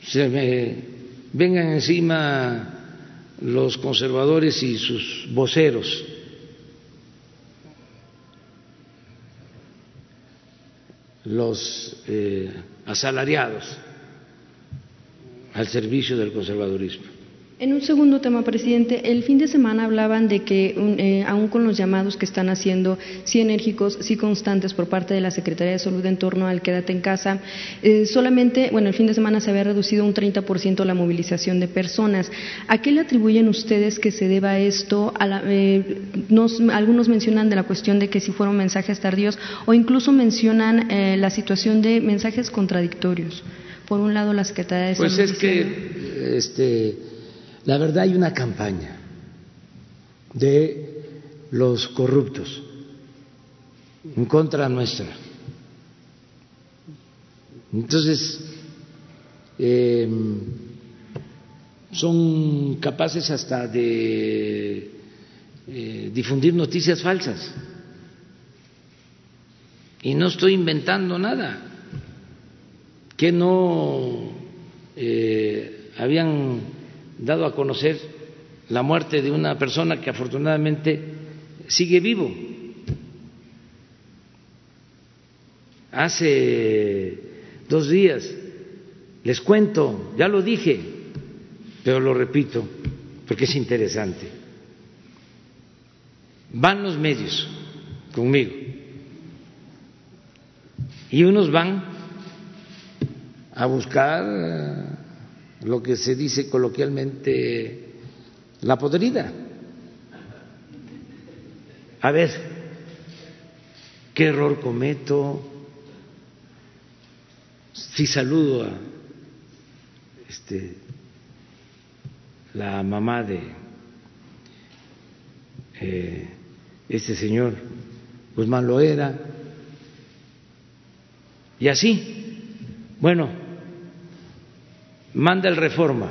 se me vengan encima los conservadores y sus voceros los eh, asalariados al servicio del conservadurismo. En un segundo tema, presidente, el fin de semana hablaban de que, eh, aún con los llamados que están haciendo, sí enérgicos, sí constantes por parte de la Secretaría de Salud en torno al quédate en casa, eh, solamente, bueno, el fin de semana se había reducido un 30% la movilización de personas. ¿A qué le atribuyen ustedes que se deba esto? Eh, algunos mencionan de la cuestión de que si fueron mensajes tardíos o incluso mencionan la situación de mensajes contradictorios. Por un lado, la Secretaría de pues Salud. Pues es que. Este, la verdad hay una campaña de los corruptos en contra nuestra. Entonces, em, son capaces hasta de eh, difundir noticias falsas. Y no estoy inventando nada, que no eh, habían dado a conocer la muerte de una persona que afortunadamente sigue vivo. Hace dos días, les cuento, ya lo dije, pero lo repito porque es interesante. Van los medios conmigo y unos van a buscar lo que se dice coloquialmente la podrida. A ver, ¿qué error cometo? Si saludo a este, la mamá de eh, este señor Guzmán Loera, y así, bueno, manda el reforma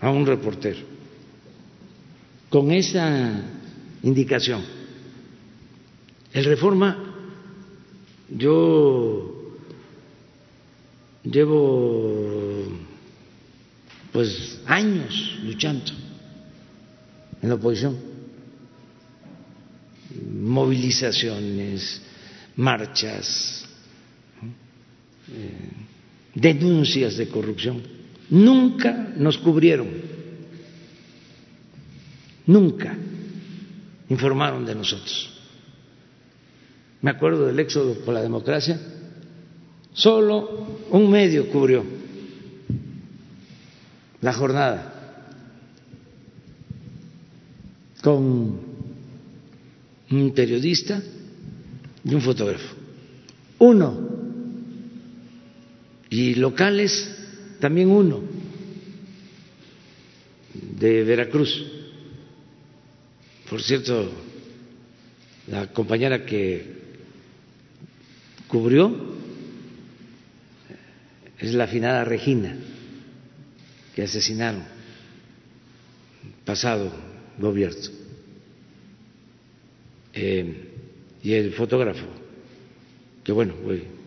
a un reportero con esa indicación. El reforma, yo llevo pues años luchando en la oposición, movilizaciones, marchas. Eh, denuncias de corrupción. Nunca nos cubrieron, nunca informaron de nosotros. Me acuerdo del éxodo por la democracia, solo un medio cubrió la jornada con un periodista y un fotógrafo. uno. Y locales, también uno, de Veracruz. Por cierto, la compañera que cubrió es la afinada Regina, que asesinaron pasado gobierno. Eh, y el fotógrafo, que bueno, voy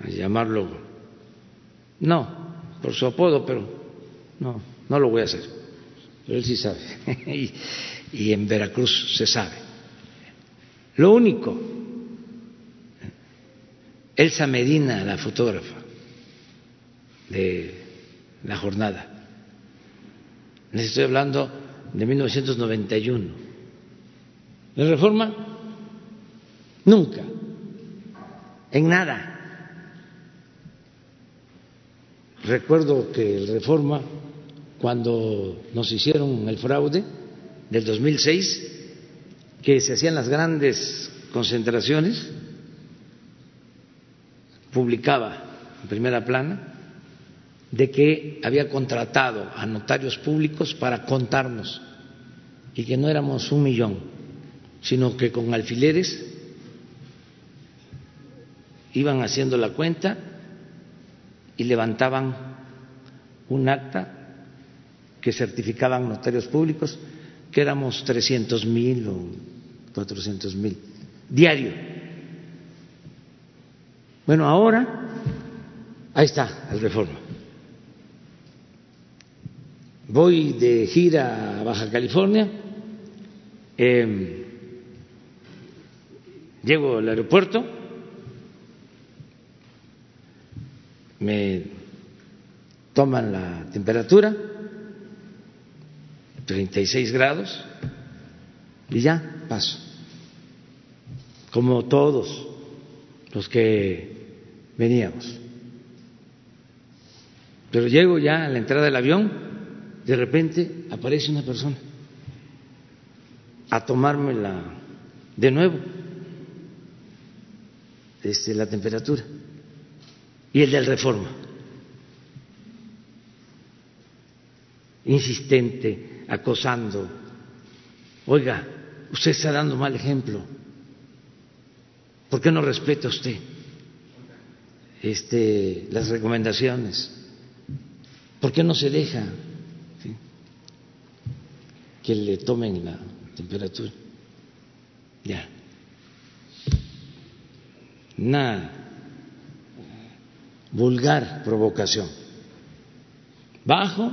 a llamarlo, no, por su apodo, pero no, no lo voy a hacer, pero él sí sabe, y, y en Veracruz se sabe. Lo único, Elsa Medina, la fotógrafa de la jornada, les estoy hablando de 1991. ¿La reforma? Nunca. En nada. Recuerdo que el reforma, cuando nos hicieron el fraude del 2006, que se hacían las grandes concentraciones, publicaba en primera plana de que había contratado a notarios públicos para contarnos y que no éramos un millón, sino que con alfileres iban haciendo la cuenta y levantaban un acta que certificaban notarios públicos que éramos trescientos mil o cuatrocientos mil diario. Bueno, ahora ahí está el reforma voy de gira a Baja California, eh, llego al aeropuerto, me toman la temperatura, 36 grados, y ya paso, como todos los que veníamos. Pero llego ya a la entrada del avión de repente aparece una persona a tomármela de nuevo. Este, la temperatura y el del reforma insistente acosando oiga usted está dando mal ejemplo ¿por qué no respeta usted este, las recomendaciones? ¿por qué no se deja que le tomen la temperatura. Ya. Una vulgar provocación. Bajo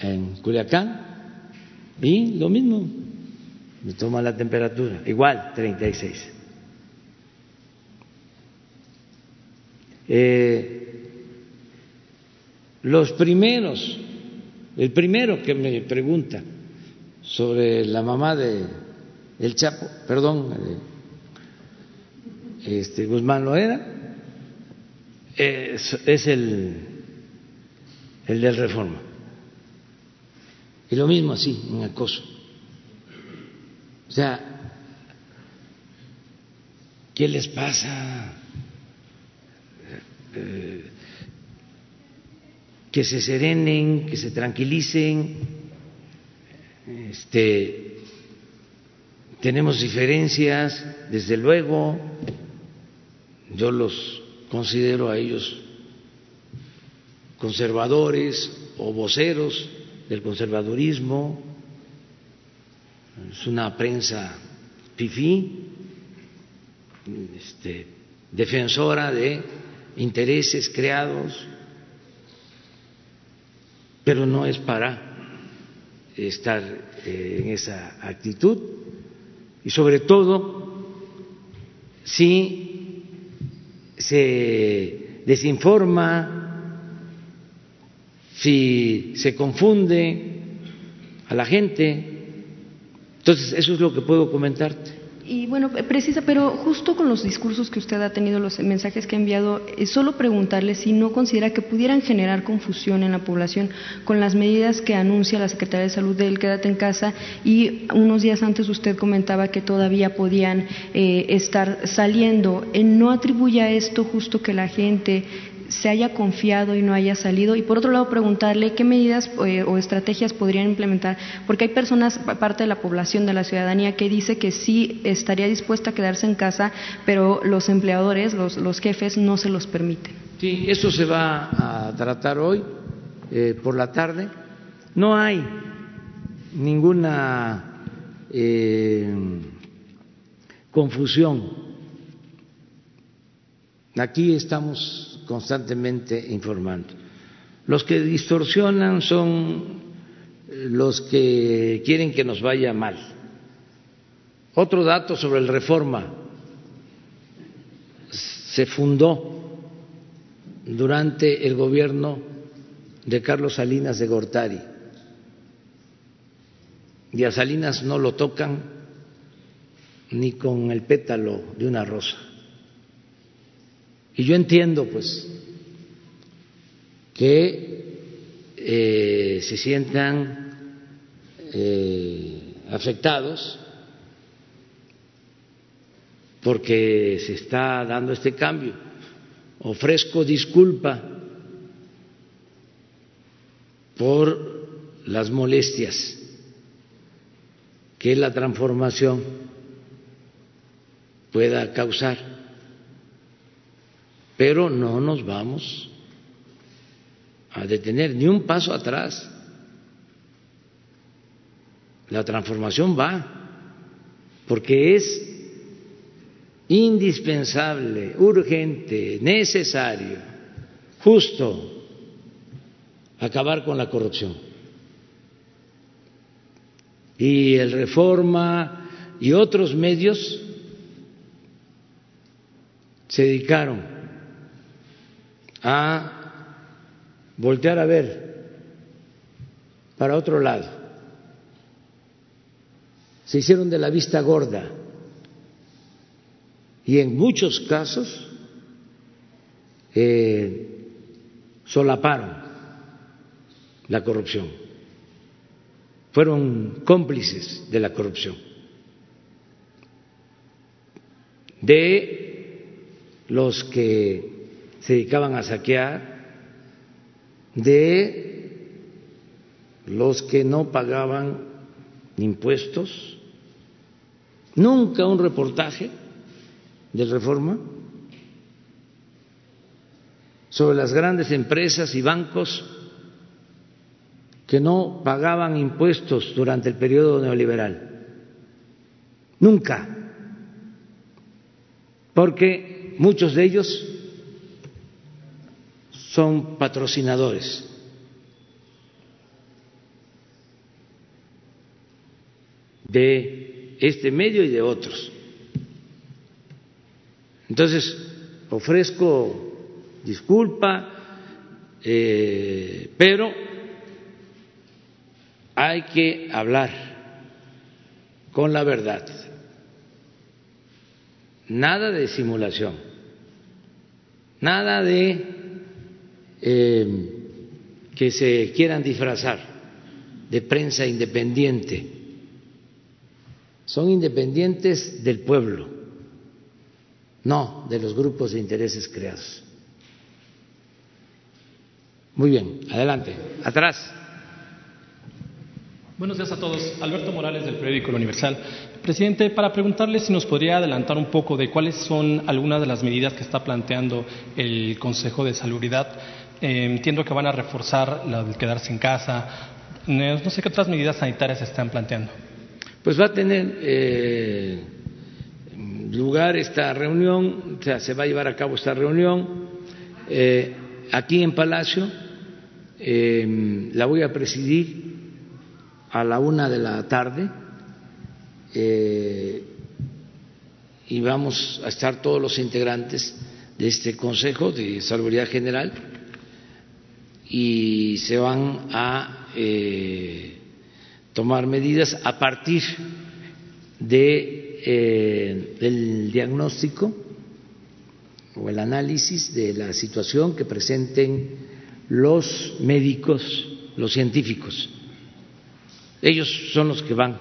en Culiacán y lo mismo, me toma la temperatura, igual 36. Eh, los primeros, el primero que me pregunta, sobre la mamá de el Chapo, perdón, este Guzmán Loera, es, es el, el del Reforma. Y lo mismo así, en acoso. O sea, ¿qué les pasa? Eh, que se serenen, que se tranquilicen, este, tenemos diferencias, desde luego, yo los considero a ellos conservadores o voceros del conservadurismo, es una prensa fifí, este, defensora de intereses creados, pero no es para estar eh, en esa actitud. Y sobre todo si se desinforma, si se confunde a la gente. Entonces, eso es lo que puedo comentarte. Y bueno, precisa, pero justo con los discursos que usted ha tenido, los mensajes que ha enviado, solo preguntarle si no considera que pudieran generar confusión en la población con las medidas que anuncia la Secretaría de Salud del Quédate en casa y unos días antes usted comentaba que todavía podían eh, estar saliendo. Eh, ¿No atribuye a esto justo que la gente se haya confiado y no haya salido. Y por otro lado, preguntarle qué medidas eh, o estrategias podrían implementar, porque hay personas, parte de la población, de la ciudadanía, que dice que sí estaría dispuesta a quedarse en casa, pero los empleadores, los, los jefes, no se los permiten. Sí, eso se va a tratar hoy eh, por la tarde. No hay ninguna eh, confusión. Aquí estamos constantemente informando. Los que distorsionan son eh, los que quieren que nos vaya mal. Otro dato sobre el reforma. Se fundó durante el gobierno de Carlos Salinas de Gortari. Y a Salinas no lo tocan ni con el pétalo de una rosa. Y yo entiendo, pues, que eh, se sientan eh, afectados porque se está dando este cambio. Ofrezco disculpa por las molestias que la transformación pueda causar pero no nos vamos a detener ni un paso atrás. La transformación va, porque es indispensable, urgente, necesario, justo acabar con la corrupción. Y el Reforma y otros medios se dedicaron a voltear a ver para otro lado. Se hicieron de la vista gorda. Y en muchos casos eh, solaparon la corrupción, fueron cómplices de la corrupción, de los que se dedicaban a saquear, de los que no pagaban impuestos, nunca un reportaje de reforma sobre las grandes empresas y bancos que no pagaban impuestos durante el periodo neoliberal. Nunca. Porque muchos de ellos son patrocinadores. de este medio y de otros. Entonces, ofrezco disculpa, eh, pero hay que hablar con la verdad. Nada de simulación, nada de eh, que se quieran disfrazar de prensa independiente. Son independientes del pueblo, no de los grupos de intereses creados. Muy bien, adelante, atrás. Buenos días a todos. Alberto Morales del periódico El Universal. Presidente, para preguntarle si nos podría adelantar un poco de cuáles son algunas de las medidas que está planteando el Consejo de Salubridad eh, entiendo que van a reforzar la de quedarse en casa. No sé qué otras medidas sanitarias se están planteando. Pues va a tener eh, lugar esta reunión, o sea, se va a llevar a cabo esta reunión eh, aquí en Palacio. la voy a presidir a la una de la tarde y vamos a estar todos los integrantes de este Consejo de Salubridad General y se van a eh, tomar medidas a partir eh, el diagnóstico o el análisis de la situación que presenten los médicos, los científicos. Ellos son los que van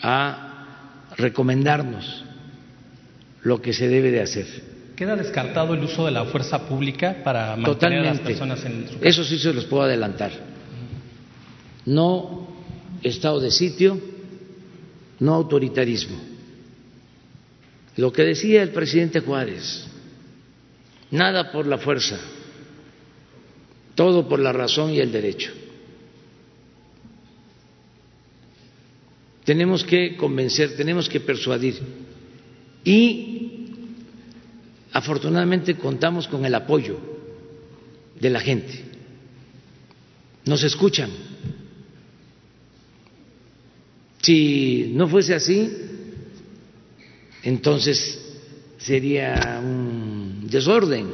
a recomendarnos lo que se debe de hacer. ¿Queda descartado el uso de la fuerza pública para mantener a las personas en su Eso sí se los puedo adelantar. No estado de sitio, no autoritarismo. Lo que decía el presidente Juárez, nada por la fuerza, todo por la razón y el derecho. Tenemos que convencer, tenemos que persuadir y afortunadamente contamos con el apoyo de la gente. Nos escuchan. Si no fuese así, entonces sería un desorden,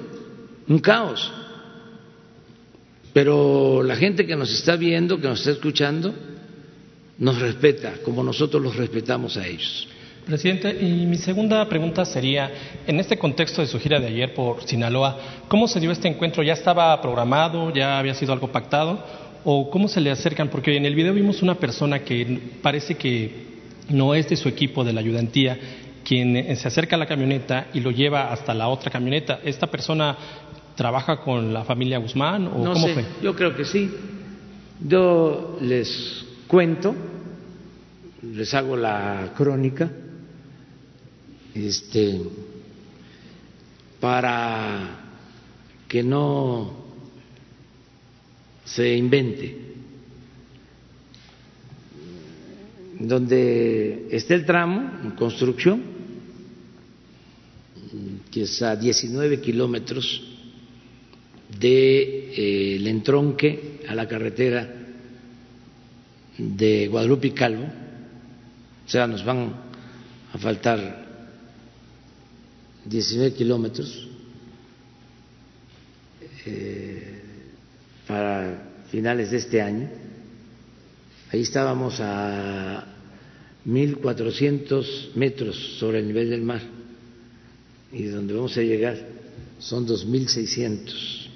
un caos. Pero la gente que nos está viendo, que nos está escuchando, nos respeta como nosotros los respetamos a ellos. Presidente, y mi segunda pregunta sería, en este contexto de su gira de ayer por Sinaloa, ¿cómo se dio este encuentro? ¿Ya estaba programado? ¿Ya había sido algo pactado? ¿O cómo se le acercan? Porque en el video vimos una persona que parece que no es de su equipo de la ayudantía, quien se acerca a la camioneta y lo lleva hasta la otra camioneta. ¿Esta persona trabaja con la familia Guzmán o no cómo sé, fue? Yo creo que sí. Yo les cuento, les hago la crónica este, para que no se invente. Donde esté el tramo en construcción, que es a 19 kilómetros del de, eh, entronque a la carretera de Guadalupe y Calvo, o sea, nos van a faltar 19 kilómetros eh, para finales de este año. Ahí estábamos a 1.400 metros sobre el nivel del mar y donde vamos a llegar son 2.600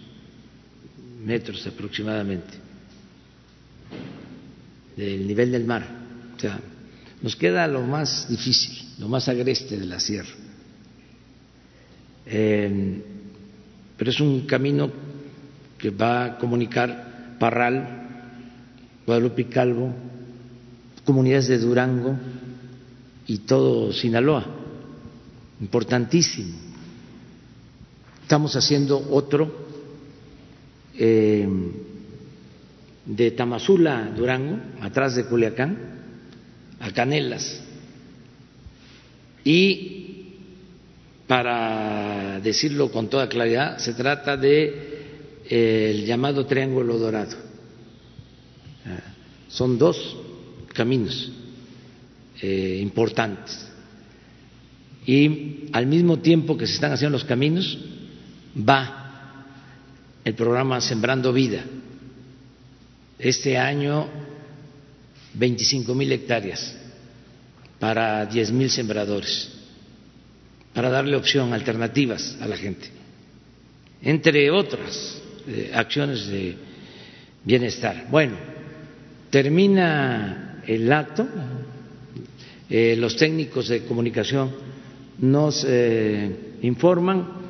metros aproximadamente del nivel del mar. O sea, nos queda lo más difícil, lo más agreste de la sierra eh, pero es un camino que va a comunicar Parral, Guadalupe Calvo, comunidades de Durango y todo Sinaloa, importantísimo. Estamos haciendo otro eh, de Tamazula, Durango, atrás de Culiacán, a Canelas, y para decirlo con toda claridad, se trata de eh, el llamado Triángulo Dorado. Ah, son dos caminos eh, importantes. Y al mismo tiempo que se están haciendo los caminos, va el programa Sembrando Vida. Este año, 25 mil hectáreas para 10 mil sembradores para darle opción, alternativas a la gente, entre otras eh, acciones de bienestar. Bueno, termina el acto, eh, los técnicos de comunicación nos eh, informan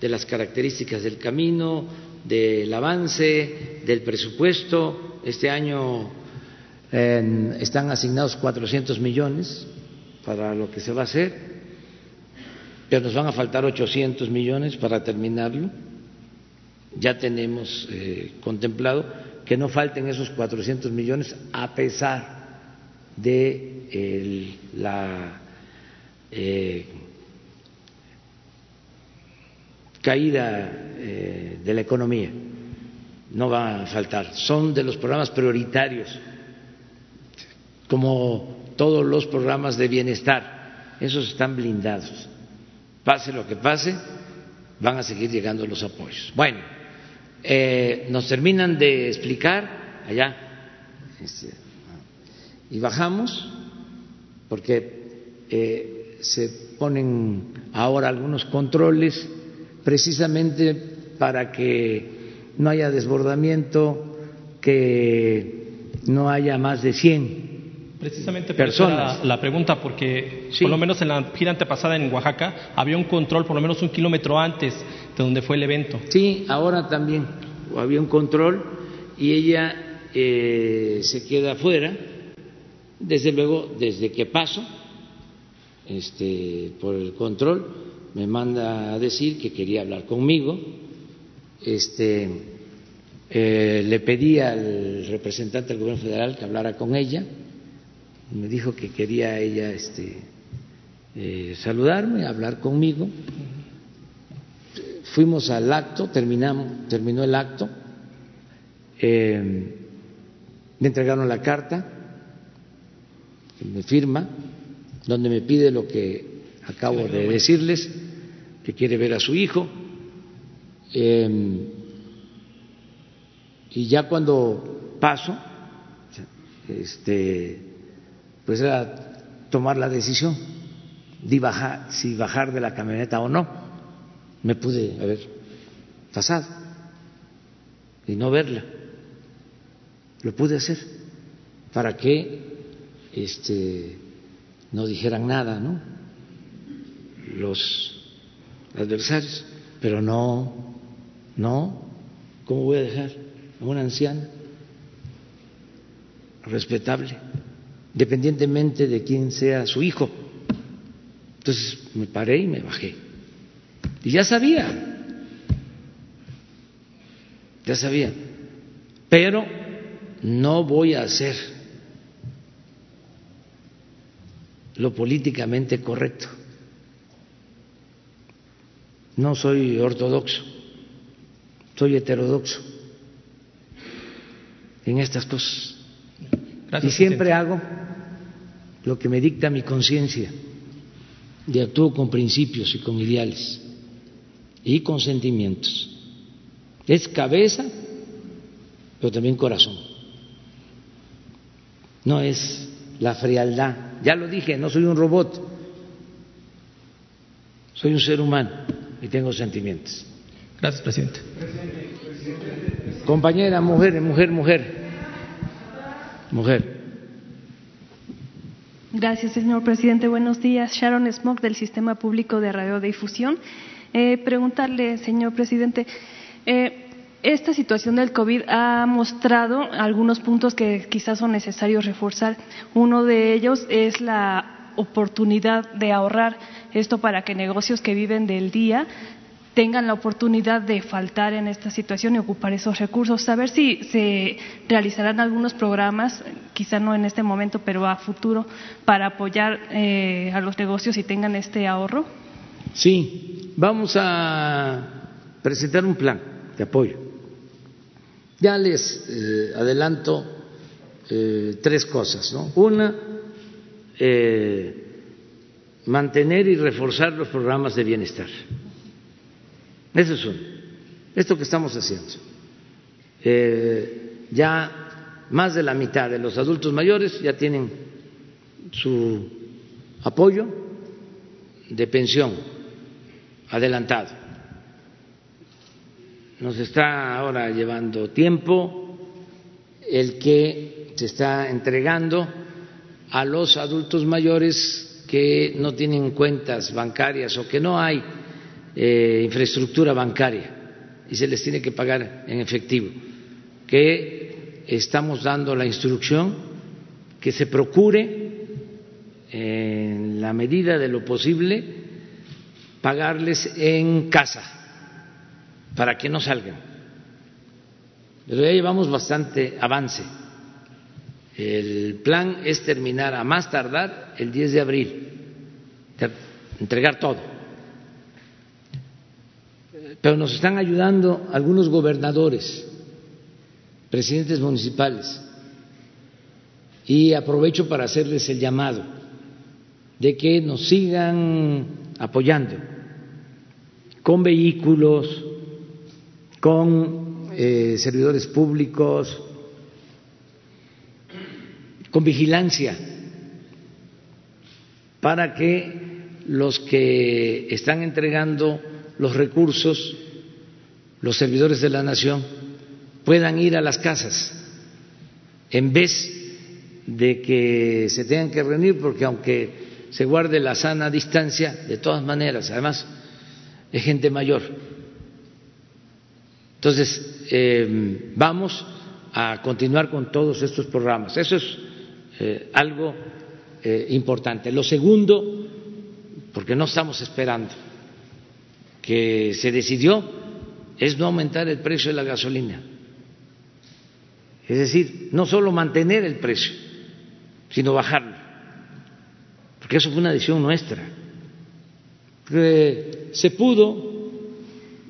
de las características del camino, del avance, del presupuesto. Este año están asignados 400 millones para lo que se va a hacer pero nos van a faltar 800 millones para terminarlo. Ya tenemos eh, contemplado que no falten esos 400 millones a pesar de la eh, caída eh, de la economía. No va a faltar. Son de los programas prioritarios, como todos los programas de bienestar. Esos están blindados pase lo que pase, van a seguir llegando los apoyos. Bueno, eh, nos terminan de explicar allá este, y bajamos porque eh, se ponen ahora algunos controles precisamente para que no haya desbordamiento, que no haya más de 100 Precisamente personas. La, pregunta, porque por lo menos en la gira antepasada en Oaxaca había un control por lo menos un kilómetro antes de donde fue el evento. Sí, ahora también había un control y ella eh, se queda afuera. Desde luego, desde que paso este, por el control, me manda a decir que quería hablar conmigo. Este, eh, le pedí al representante del gobierno federal que hablara con ella me dijo que quería ella este, eh, saludarme, hablar conmigo. Fuimos al acto, terminamos, terminó el acto, eh, me entregaron la carta, me firma, donde me pide lo que acabo de decirles, que quiere ver a su hijo. Eh, y ya cuando paso, este, pues era tomar la decisión de bajar, si bajar de la camioneta o no. Me pude haber pasado y no verla. Lo pude hacer para que este, no dijeran nada, ¿no? Los adversarios, pero no, no, ¿cómo voy a dejar a una anciana respetable? Independientemente de quién sea su hijo. Entonces me paré y me bajé. Y ya sabía, ya sabía, pero no voy a hacer lo políticamente correcto. No soy ortodoxo, soy heterodoxo en estas cosas. y siempre hago lo que me dicta mi conciencia y actúo con principios y con ideales y con sentimientos. Es cabeza, pero también corazón. No es la frialdad. Ya lo dije, no soy un robot. Soy un ser humano y tengo sentimientos. Gracias, presidente. Compañera, mujer, mujer, mujer. Mujer. Gracias, señor presidente. Buenos días. Sharon Smoke, del Sistema Público de Radiodifusión. Eh, preguntarle, señor presidente, eh, esta situación del COVID ha mostrado algunos puntos que quizás son necesarios reforzar. Uno de ellos es la oportunidad de ahorrar esto para que negocios que viven del día tengan la oportunidad de faltar en esta situación y ocupar esos recursos. Saber si se realizarán algunos programas, quizá no en este momento, pero a futuro, para apoyar eh, a los negocios y tengan este ahorro. Sí, vamos a presentar un plan de apoyo. Ya les eh, adelanto eh, tres cosas. ¿no? Una, mantener y reforzar los programas de bienestar eso es uno. Esto que estamos haciendo. Eh, ya más de la mitad de los adultos mayores ya tienen su apoyo de pensión adelantado. Nos está ahora llevando tiempo el que se está entregando a los adultos mayores que no tienen cuentas bancarias o que no hay eh, infraestructura bancaria y se les tiene que pagar en efectivo, que estamos dando la instrucción que se procure en la medida de lo posible pagarles en casa para que no salgan. Pero ya llevamos bastante avance. El plan es terminar a más tardar el 10 de abril, entregar todo pero nos están ayudando algunos gobernadores, presidentes municipales, y aprovecho para hacerles el llamado de que nos sigan apoyando con vehículos, con eh, servidores públicos, con vigilancia. para que los que están entregando los recursos, los servidores de la nación, puedan ir a las casas en vez de que se tengan que reunir, porque aunque se guarde la sana distancia, de todas maneras, además es gente mayor. Entonces, eh, vamos a continuar con todos estos programas. Eso es eh, algo eh, importante. Lo segundo, porque no estamos esperando, que se decidió, es no aumentar el precio de la gasolina. Es decir, no solo mantener el precio, sino bajarlo. Porque eso fue una decisión nuestra. se pudo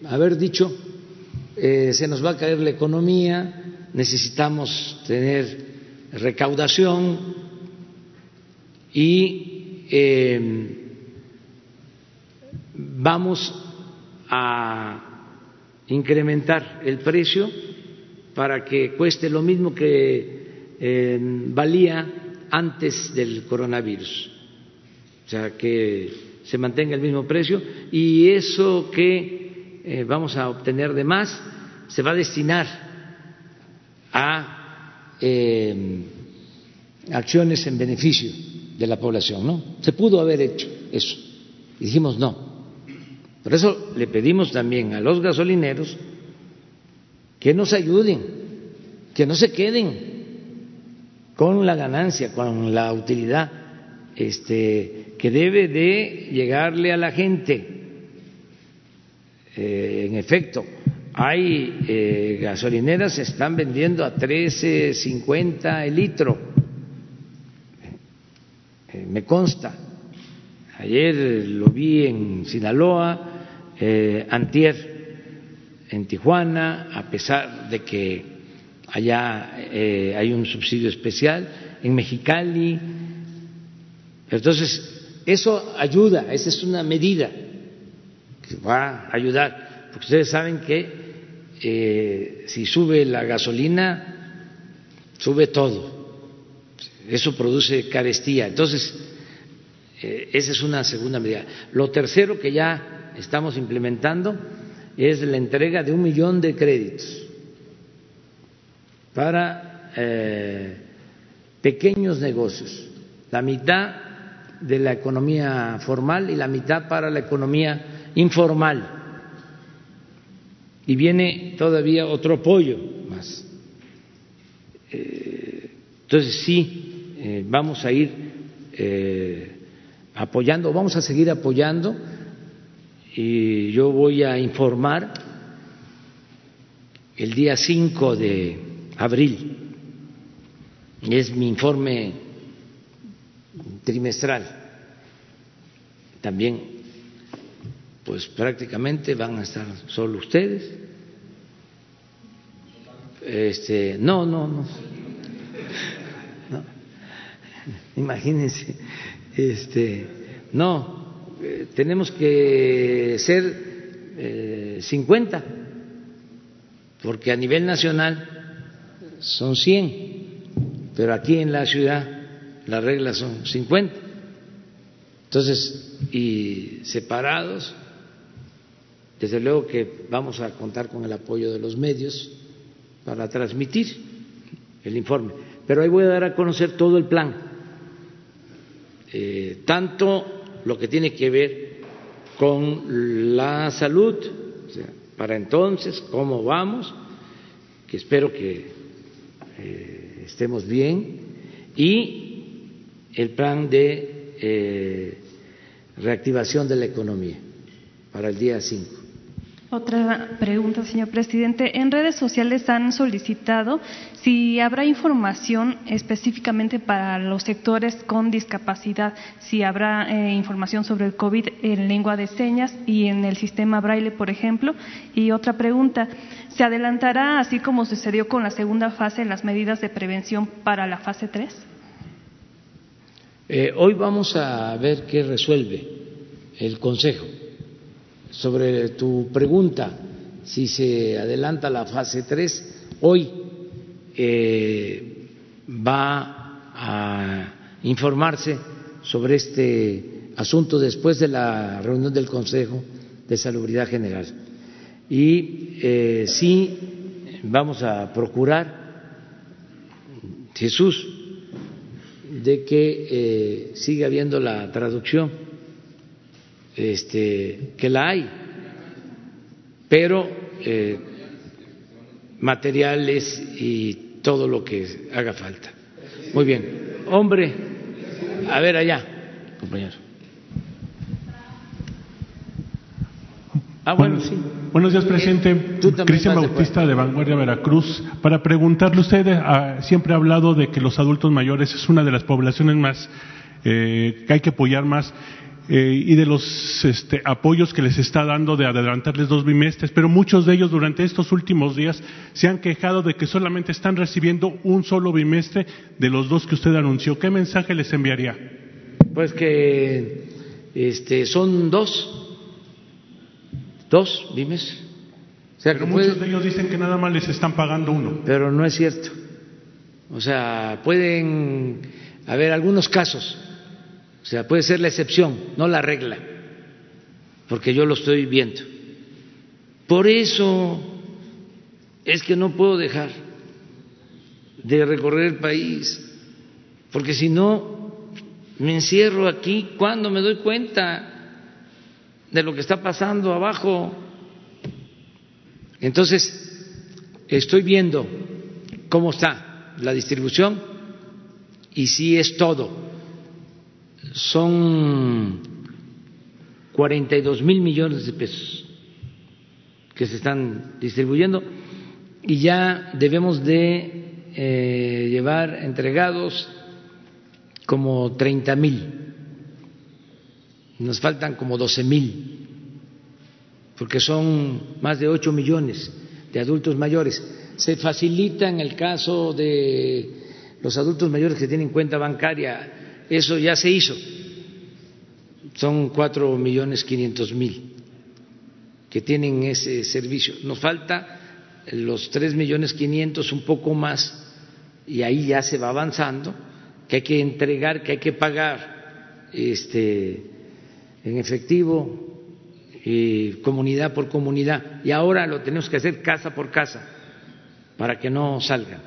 haber dicho, eh, se nos va a caer la economía, necesitamos tener recaudación y eh, vamos a incrementar el precio para que cueste lo mismo que eh, valía antes del coronavirus. O sea, que se mantenga el mismo precio y eso que eh, vamos a obtener de más se va a destinar a eh, acciones en beneficio de la población, ¿no? Se pudo haber hecho eso dijimos no. Por eso le pedimos también a los gasolineros que nos ayuden, que no se queden con la ganancia, con la utilidad este, que debe de llegarle a la gente. Eh, en efecto, hay eh, gasolineras que están vendiendo a 13.50 el litro. Eh, me consta. Ayer lo vi en Sinaloa, eh, antier en Tijuana, a pesar de que allá eh, hay un subsidio especial, en Mexicali. Entonces, eso ayuda, esa es una medida que va a ayudar, porque ustedes saben que eh, si sube la gasolina, sube todo. Eso produce carestía. Entonces, esa es una segunda medida. Lo tercero que ya estamos implementando es la entrega de un millón de créditos para eh, pequeños negocios, la mitad de la economía formal y la mitad para la economía informal. Y viene todavía otro apoyo más. Eh, entonces sí, eh, vamos a ir apoyando, vamos a seguir apoyando y yo voy a informar el día 5 de abril. Es mi informe trimestral. También, pues prácticamente van a estar solo ustedes. Este, no, no, no. no. Imagínense, este, no, eh, tenemos que ser eh, 50, porque a nivel nacional son 100, pero aquí en la ciudad las reglas son 50. Entonces, y separados, desde luego que vamos a contar con el apoyo de los medios para transmitir el informe. Pero ahí voy a dar a conocer todo el plan, eh, tanto lo que tiene que ver con la salud, para entonces, cómo vamos, que espero que eh, estemos bien, y el plan de eh, reactivación de la economía para el día 5. Otra pregunta, señor presidente. En redes sociales han solicitado si habrá información específicamente para los sectores con discapacidad, si habrá eh, información sobre el COVID en lengua de señas y en el sistema braille, por ejemplo. Y otra pregunta, ¿se adelantará, así como sucedió con la segunda fase, las medidas de prevención para la fase 3? Eh, hoy vamos a ver qué resuelve el Consejo sobre tu pregunta, si se adelanta la fase 3, hoy eh, va a informarse sobre este asunto después de la reunión del Consejo de Salubridad General. Y eh, sí vamos a procurar, Jesús, de que eh, siga habiendo la traducción, este, que la hay, pero eh, materiales y todo lo que haga falta. Muy bien. Hombre, a ver allá, compañero. Ah, bueno, sí. Buenos días, presidente. Cristian Bautista de Vanguardia Veracruz. Para preguntarle, usted ah, siempre ha hablado de que los adultos mayores es una de las poblaciones más eh, que hay que apoyar más. Eh, y de los este, apoyos que les está dando de adelantarles dos bimestres, pero muchos de ellos durante estos últimos días se han quejado de que solamente están recibiendo un solo bimestre de los dos que usted anunció. ¿Qué mensaje les enviaría? Pues que este, son dos, dos bimestres. pero muchos de ellos dicen que nada más les están pagando uno. Pero no es cierto. O sea, pueden haber algunos casos o sea, puede ser la excepción, no la regla, porque yo lo estoy viendo. Por eso es que no puedo dejar de recorrer el país, porque si no, me encierro aquí cuando me doy cuenta de lo que está pasando abajo. Entonces, estoy viendo cómo está la distribución y si es todo son 42 mil millones de pesos que se están distribuyendo y ya debemos de eh, llevar entregados como 30 mil. Nos faltan como 12 mil, porque son más de 8 millones de adultos mayores. Se facilita en el caso de los adultos mayores que tienen cuenta bancaria eso ya se hizo. Son cuatro millones quinientos mil que tienen ese servicio. Nos falta los tres millones quinientos, un poco más, y ahí ya se va avanzando, que hay que entregar, que hay que pagar este, en efectivo, comunidad por comunidad. Y ahora lo tenemos que hacer casa por casa para que no salgan.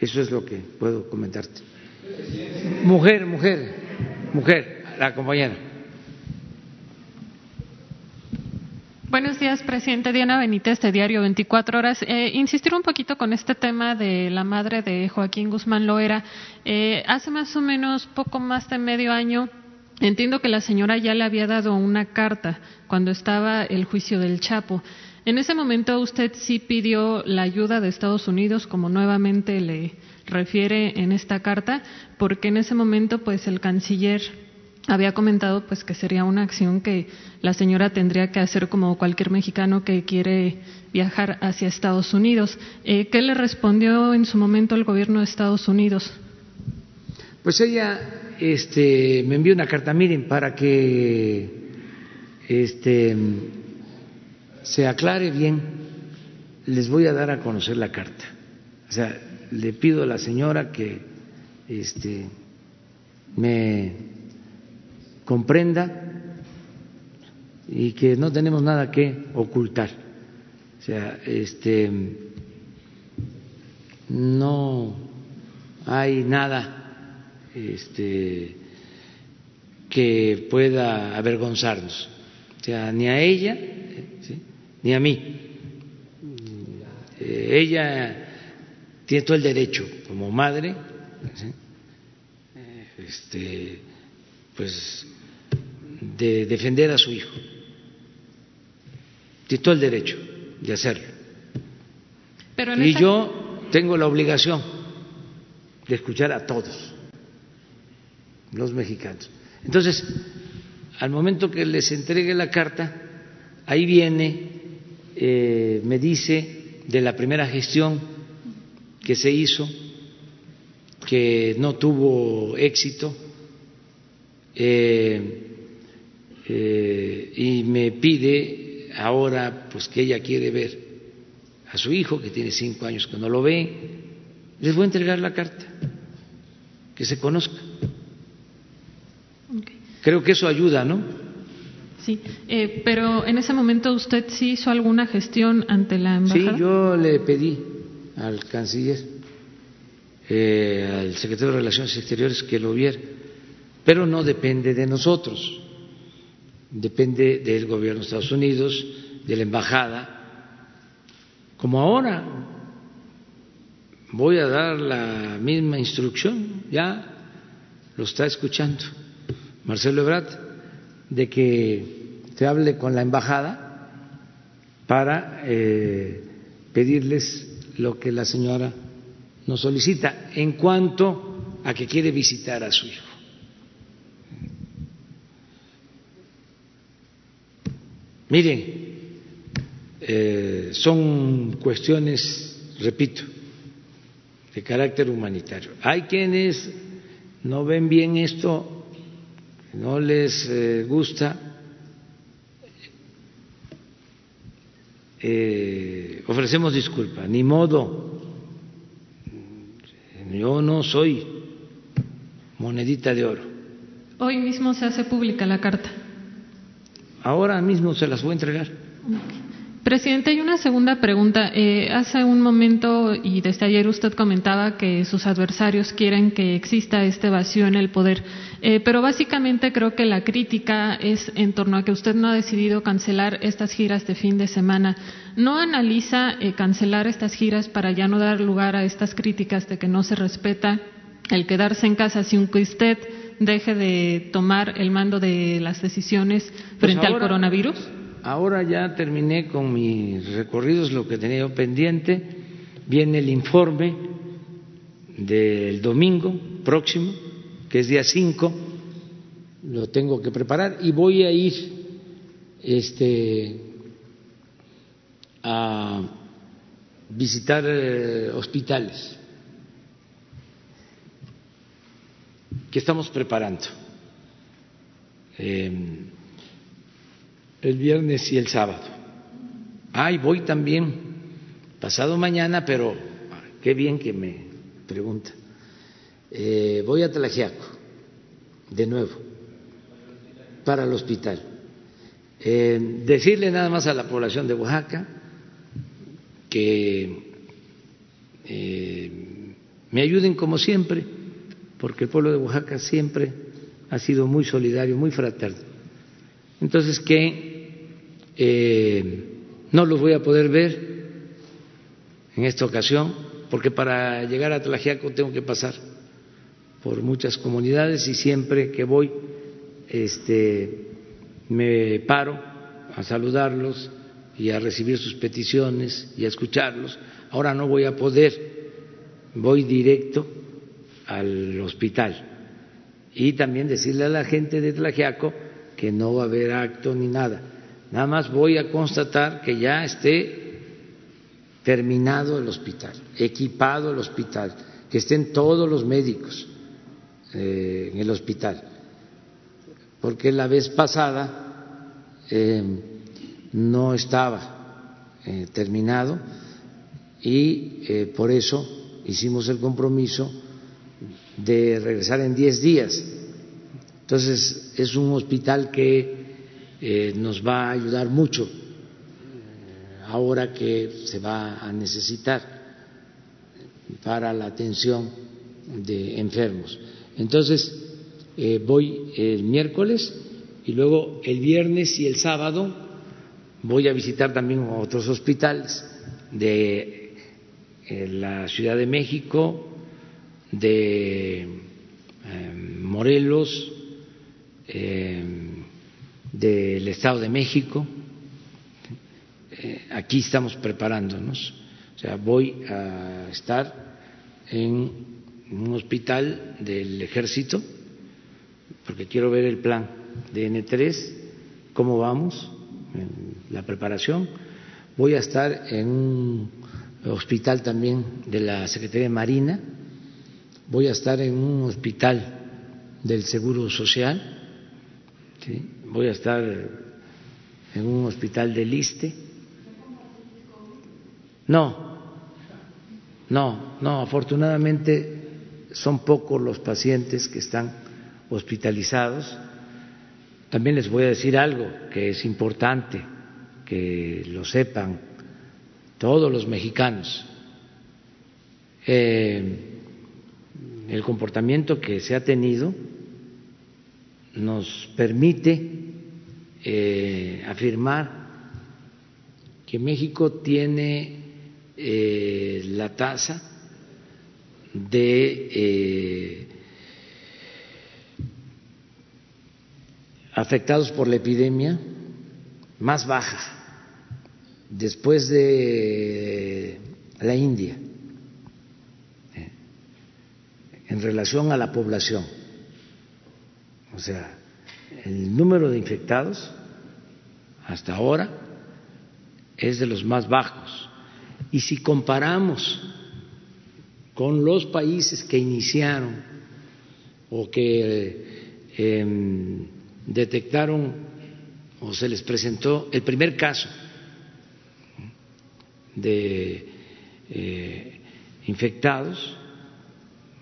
Eso es lo que puedo comentarte. Mujer, mujer, mujer, la compañera. Buenos días, presidente Diana Benítez de Diario 24 Horas. Eh, insistir un poquito con este tema de la madre de Joaquín Guzmán Loera. Eh, hace más o menos poco más de medio año Entiendo que la señora ya le había dado una carta cuando estaba el juicio del Chapo. En ese momento usted sí pidió la ayuda de Estados Unidos, como nuevamente le, refiere en esta carta, porque en ese momento pues el canciller había comentado pues que sería una acción que la señora tendría que hacer como cualquier mexicano que quiere viajar hacia Estados Unidos. Eh, ¿Qué le respondió en su momento el gobierno de Estados Unidos? Pues ella este, me envió una carta, miren, para que este, se aclare bien, les voy a dar a conocer la carta. O sea, le pido a la señora que este, me comprenda y que no tenemos nada que ocultar. O sea, este, no hay nada este, que pueda avergonzarnos, o sea, ni a ella ni a mí. Eh, ella tiene todo el derecho como madre este, pues de defender a su hijo. Tiene todo el derecho de hacerlo. Y yo tengo la obligación de escuchar a todos los mexicanos. Entonces al momento que les entregue la carta ahí viene eh, me dice de la primera gestión que se hizo, que no tuvo éxito, eh, eh, y me pide ahora pues que ella quiere ver a su hijo, que tiene cinco años que no lo ve, les voy a entregar la carta, que se conozca. Creo que eso ayuda, ¿no? Sí, eh, pero en ese momento usted sí hizo alguna gestión ante la embajada. Sí, yo le pedí al canciller, eh, al secretario de Relaciones Exteriores que lo viera, pero no depende de nosotros, depende del gobierno de Estados Unidos, de la embajada, como ahora voy a dar la misma instrucción, ya lo está escuchando Marcelo Ebrard de que se hable con la embajada para eh, pedirles lo que la señora nos solicita en cuanto a que quiere visitar a su hijo. Miren, eh, son cuestiones, repito, de carácter humanitario. Hay quienes no ven bien esto no les eh, gusta, eh, ofrecemos disculpa, ni modo, yo no soy monedita de oro. Hoy mismo se hace pública la carta. Ahora mismo se las voy a entregar. Presidente, hay una segunda pregunta. Eh, hace un momento y desde ayer usted comentaba que sus adversarios quieren que exista este vacío en el poder, eh, pero básicamente creo que la crítica es en torno a que usted no ha decidido cancelar estas giras de fin de semana. ¿No analiza eh, cancelar estas giras para ya no dar lugar a estas críticas de que no se respeta el quedarse en casa sin que usted deje de tomar el mando de las decisiones pues frente al coronavirus? Ahora ya terminé con mis recorridos, lo que tenía pendiente. Viene el informe del domingo próximo, que es día 5, lo tengo que preparar y voy a ir este, a visitar eh, hospitales que estamos preparando. Em, el viernes y el sábado. Ay, voy también pasado mañana, pero qué bien que me pregunta. Eh, voy a Tlajiaco, de nuevo, para el hospital. Eh, decirle nada más a la población de Oaxaca que eh, me ayuden como siempre, porque el pueblo de Oaxaca siempre ha sido muy solidario, muy fraterno. Entonces, que eh, no los voy a poder ver en esta ocasión, porque para llegar a Tlajiaco tengo que pasar por muchas comunidades y siempre que voy este, me paro a saludarlos y a recibir sus peticiones y a escucharlos. Ahora no voy a poder, voy directo al hospital. Y también decirle a la gente de Tlajiaco que no va a haber acto ni nada Nada más voy a constatar que ya esté terminado el hospital, equipado el hospital, que estén todos los médicos eh, en el hospital. Porque la vez pasada eh, no estaba eh, terminado y por eso hicimos el compromiso de regresar en diez días. Entonces es un hospital que eh, nos va a ayudar mucho eh, ahora que se va a necesitar para la atención de enfermos. Entonces, eh, voy el miércoles y luego el viernes y el sábado voy a visitar también otros hospitales de la Ciudad de México, de Morelos, del Estado de México. Eh, aquí estamos preparándonos. O sea, voy a estar en un hospital del ejército, porque quiero ver el plan de N3, cómo vamos, en la preparación. Voy a estar en un hospital también de la Secretaría de Marina, voy a estar en un hospital del Seguro Social. Voy a estar en un hospital de Liste. No, no, no, afortunadamente son pocos los pacientes que están hospitalizados. También les voy a decir algo que es importante que lo sepan todos los mexicanos. Eh, el comportamiento que se ha tenido nos permite eh, afirmar que México tiene eh, la tasa de eh, afectados por la epidemia más baja después de la India en relación a la población. O sea, el número de infectados hasta ahora es de los más bajos. Y si comparamos con los países que iniciaron o que em, detectaron o se les presentó el primer caso de eh, infectados,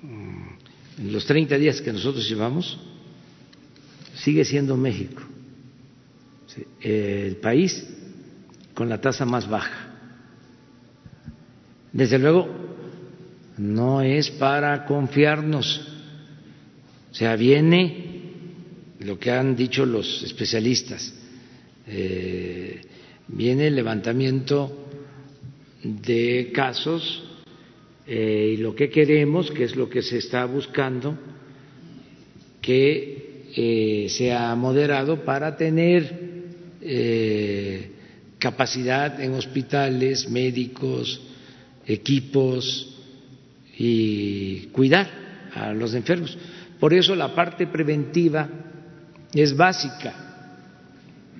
en los 30 días que nosotros llevamos, sigue siendo México. El país con la tasa más baja. Desde luego, no es para confiarnos, o sea, viene lo que han dicho los especialistas, eh, viene el levantamiento de casos eh, y lo que queremos, que es lo que se está buscando, que eh, sea moderado para tener eh, capacidad en hospitales, médicos, equipos y cuidar a los enfermos. Por eso la parte preventiva es básica.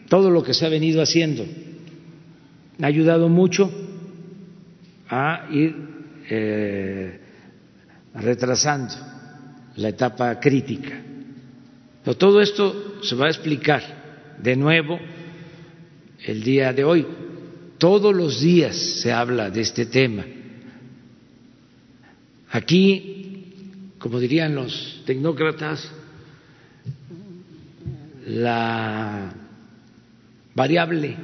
Todo lo que se ha venido haciendo ha ayudado mucho a ir eh, retrasando la etapa crítica. Todo esto se va a explicar de nuevo el día de hoy. Todos los días se habla de este tema. Aquí, como dirían los tecnócratas, la variable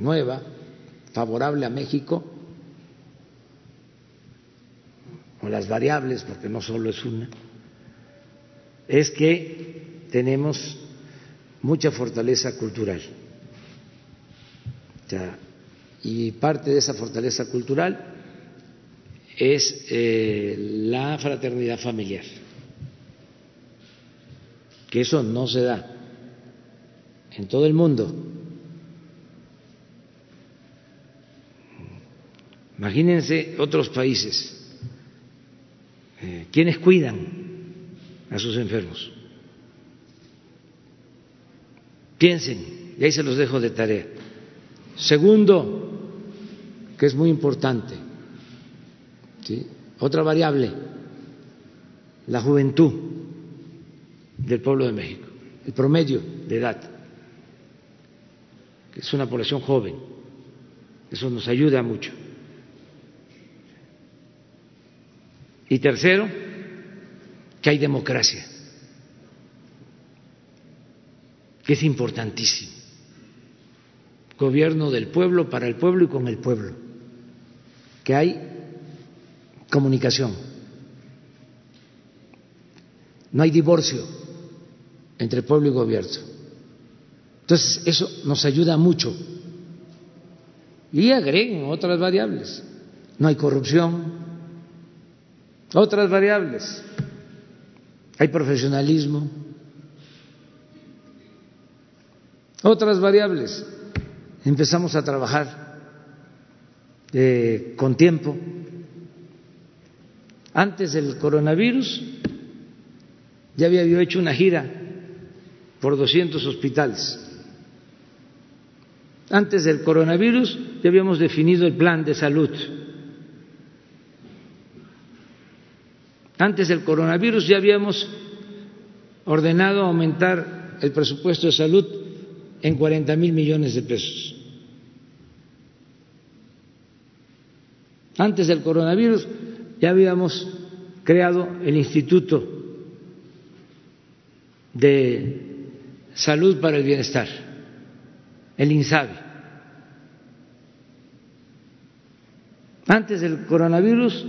nueva favorable a México o las variables, porque no solo es una, es que tenemos mucha fortaleza cultural. y parte de esa fortaleza cultural es eh, la fraternidad familiar, que eso no se da en todo el mundo. Imagínense otros países eh, ¿Quiénes cuidan a sus enfermos? Piensen, y ahí se los dejo de tarea. Segundo, que es muy importante, otra variable, la juventud del pueblo de México, el promedio de edad, que es una población joven, eso nos ayuda mucho. Y tercero, que hay democracia, que es importantísimo. Gobierno del pueblo, para el pueblo y con el pueblo. Que hay comunicación. No hay divorcio entre pueblo y gobierno. Entonces, eso nos ayuda mucho. Y agreguen otras variables. No hay corrupción, otras variables. Hay profesionalismo. Otras variables. Empezamos a trabajar eh, con tiempo. Antes del coronavirus ya había hecho una gira por 200 hospitales. Antes del coronavirus ya habíamos definido el plan de salud Antes del coronavirus ya habíamos ordenado aumentar el presupuesto de salud en 40 mil millones de pesos. Antes del coronavirus ya habíamos creado el Instituto de salud para el bienestar, el INSABI. Antes del coronavirus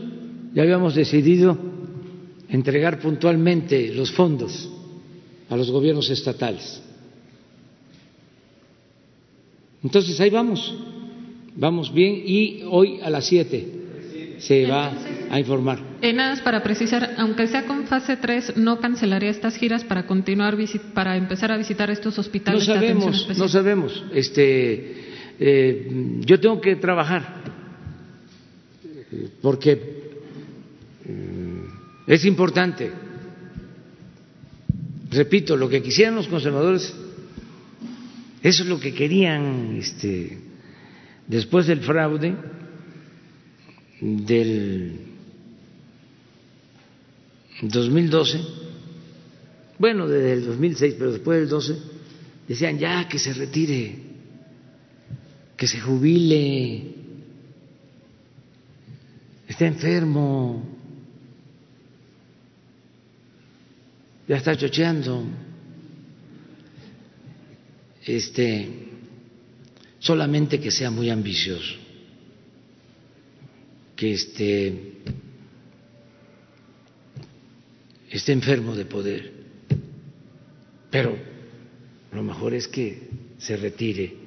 ya habíamos decidido entregar puntualmente los fondos a los gobiernos estatales. Entonces ahí vamos, vamos bien y hoy a las 7 se va a informar. Eh, nada más para precisar, aunque sea con fase 3, ¿no cancelaría estas giras para continuar, para empezar a visitar estos hospitales? No sabemos, no sabemos. Este, eh, yo tengo que trabajar porque es importante. Repito, lo que quisieran los conservadores, eso es lo que querían este, después del fraude del 2012, bueno, desde el 2006, pero después del 12, decían ya que se retire, que se jubile, está enfermo, ya está chocheando, este, solamente que sea muy ambicioso, que este, esté enfermo de poder, pero lo mejor es que se retire.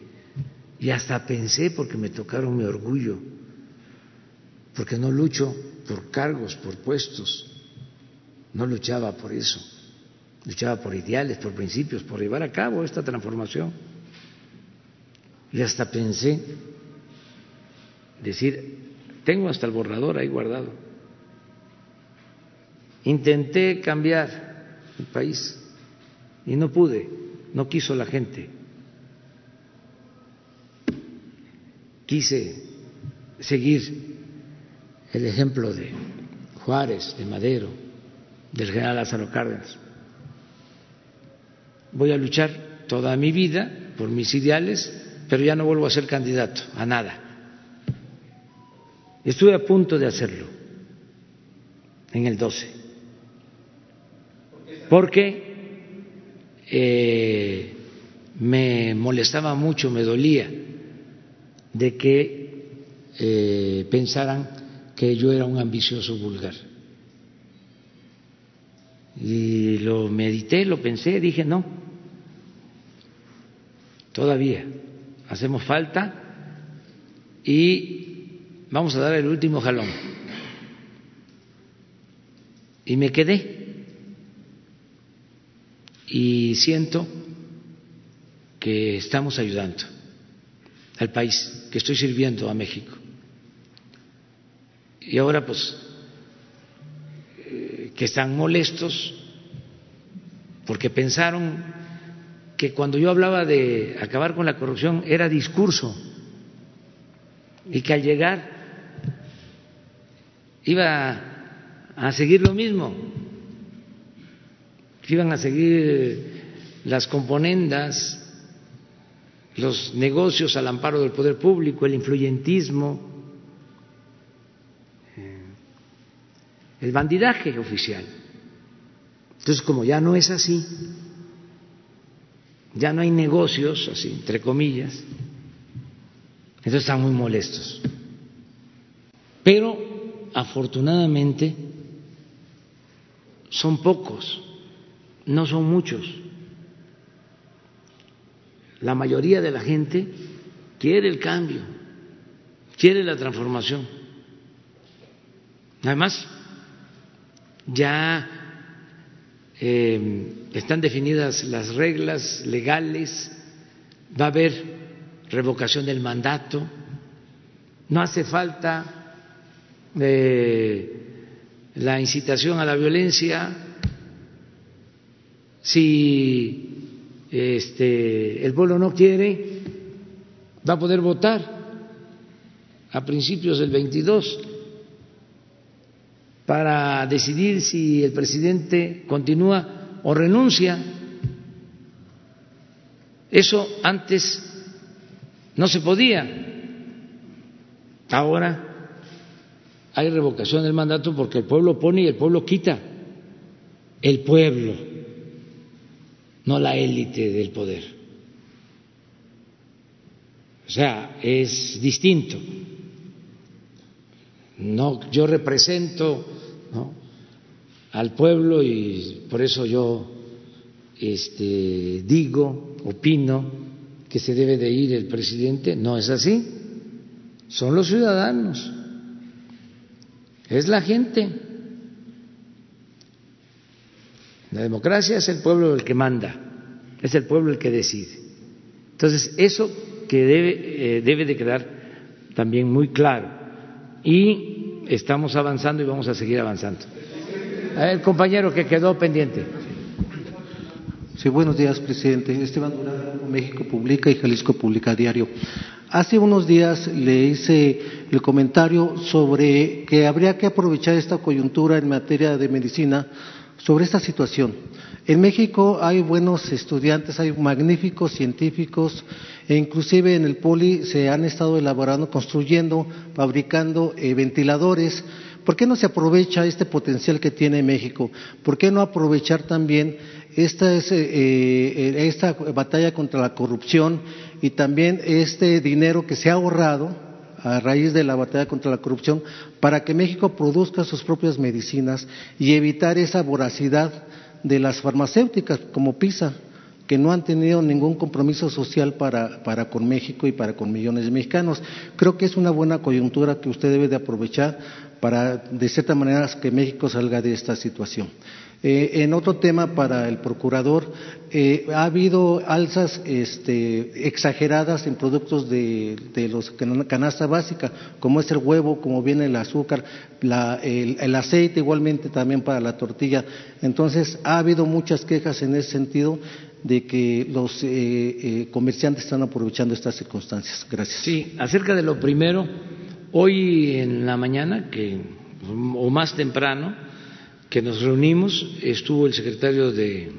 Y hasta pensé, porque me tocaron mi orgullo, porque no lucho por cargos, por puestos, no luchaba por eso, luchaba por ideales, por principios, por llevar a cabo esta transformación. Y hasta pensé decir, tengo hasta el borrador ahí guardado. Intenté cambiar el país y no pude, no quiso la gente. Quise seguir el ejemplo de Juárez, de Madero, del general Lázaro Cárdenas. Voy a luchar toda mi vida por mis ideales, pero ya no vuelvo a ser candidato a nada. Estuve a punto de hacerlo en el 12, porque eh, me molestaba mucho, me dolía de que eh, pensaran que yo era un ambicioso vulgar. Y lo medité, lo pensé, dije, no, todavía hacemos falta y vamos a dar el último jalón. Y me quedé. Y siento que estamos ayudando al país, que estoy sirviendo a México. Y ahora pues eh, que están molestos porque pensaron que cuando yo hablaba de acabar con la corrupción era discurso y que al llegar iba a seguir lo mismo, que iban a seguir las componendas, los negocios al amparo del poder público, el influyentismo, el bandidaje oficial. Entonces, como ya no es así, ya no hay negocios, así, entre comillas, entonces están muy molestos. Pero, afortunadamente, son pocos, no son muchos. La mayoría de la gente quiere el cambio, quiere la transformación. Además, ya eh, están definidas las reglas legales, va a haber revocación del mandato, no hace falta eh, la incitación a la violencia, si este, el pueblo no quiere, va a poder votar a principios del 22 para decidir si el presidente continúa o renuncia. Eso antes no se podía. Ahora hay revocación del mandato porque el pueblo pone y el pueblo quita. El pueblo. no la élite del poder. O sea, es distinto. No, yo represento al pueblo y por eso yo este, digo, opino que se debe de ir el presidente. No es así. Son los ciudadanos. Es la gente. La democracia es el pueblo el que manda, es el pueblo el que decide. Entonces, eso que debe, eh, debe de quedar también muy claro. Y estamos avanzando y vamos a seguir avanzando. El compañero que quedó pendiente. Sí, buenos días, presidente. Esteban Durán, México Publica y Jalisco Publica Diario. Hace unos días le hice el comentario sobre que habría que aprovechar esta coyuntura en materia de medicina sobre esta situación. En México hay buenos estudiantes, hay magníficos científicos e inclusive en el poli se han estado elaborando, construyendo, fabricando eh, ventiladores. ¿Por qué no se aprovecha este potencial que tiene México? ¿Por qué no aprovechar también esta, es, eh, eh, esta batalla contra la corrupción y también este dinero que se ha ahorrado a raíz de la batalla contra la corrupción para que México produzca sus propias medicinas y evitar esa voracidad de las farmacéuticas como PISA, que no han tenido ningún compromiso social para, para, con México y para con millones de mexicanos. Creo que es una buena coyuntura que usted debe de aprovechar para, de cierta manera, que México salga de esta situación. Eh, en otro tema para el procurador, eh, ha habido alzas este, exageradas en productos de, de los canasta básica, como es el huevo, como viene el azúcar, el, aceite igualmente también para la tortilla. Entonces, ha habido muchas quejas en ese sentido de que los eh, comerciantes están aprovechando estas circunstancias. Gracias. Sí, acerca de lo primero, hoy en la mañana, que, o más temprano, que nos reunimos, estuvo el secretario de,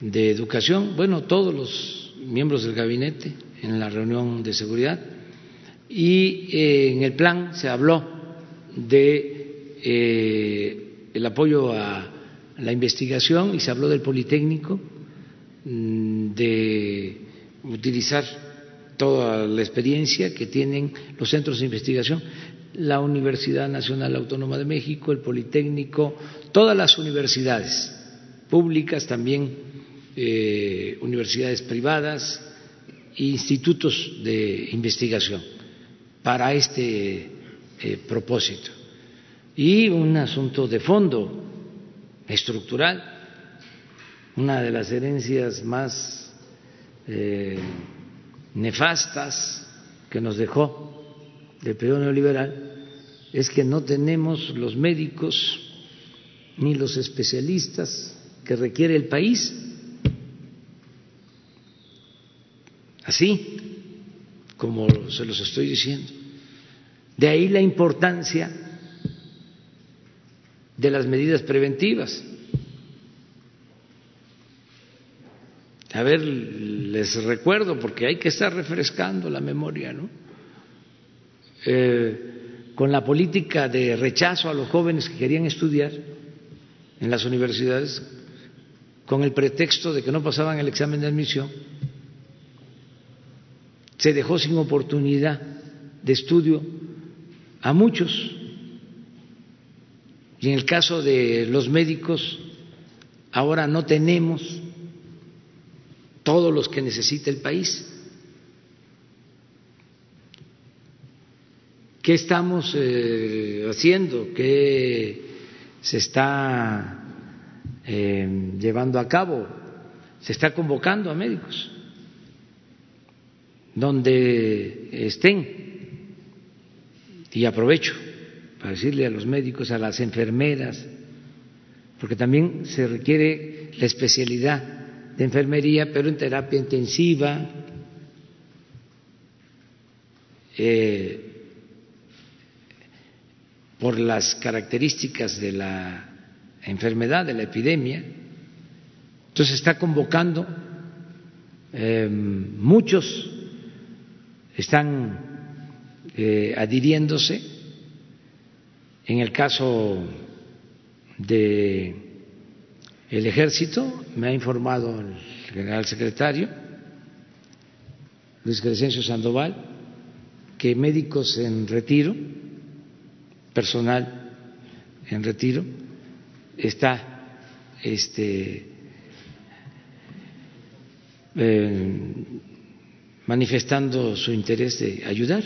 de Educación, bueno, todos los miembros del gabinete en la reunión de seguridad y eh, en el plan se habló de eh, el apoyo a la investigación y se habló del Politécnico, mm, de utilizar toda la experiencia que tienen los centros de investigación la Universidad Nacional Autónoma de México, el Politécnico, todas las universidades públicas, también eh, universidades privadas institutos de investigación para este eh, propósito. Y un asunto de fondo, estructural, una de las herencias más eh, nefastas que nos dejó del periodo neoliberal es que no tenemos los médicos ni los especialistas que requiere el país. Así como se los estoy diciendo. De ahí la importancia de las medidas preventivas. A ver, les recuerdo, porque hay que estar refrescando la memoria, ¿no? Eh, con la política de rechazo a los jóvenes que querían estudiar en las universidades, con el pretexto de que no pasaban el examen de admisión, se dejó sin oportunidad de estudio a muchos. Y en el caso de los médicos, ahora no tenemos todos los que necesita el país. ¿Qué estamos eh, haciendo? ¿Qué se está eh, llevando a cabo? Se está convocando a médicos donde estén. Y aprovecho para decirle a los médicos, a las enfermeras, porque también se requiere la especialidad de enfermería, pero en terapia intensiva, eh, por las características de la enfermedad, de la epidemia. Entonces está convocando, em, muchos están eh, adhiriéndose. En el caso de el ejército, me ha informado el general secretario Luis Crescencio Sandoval, que médicos en retiro, personal en retiro, está este, eh, manifestando su interés de ayudar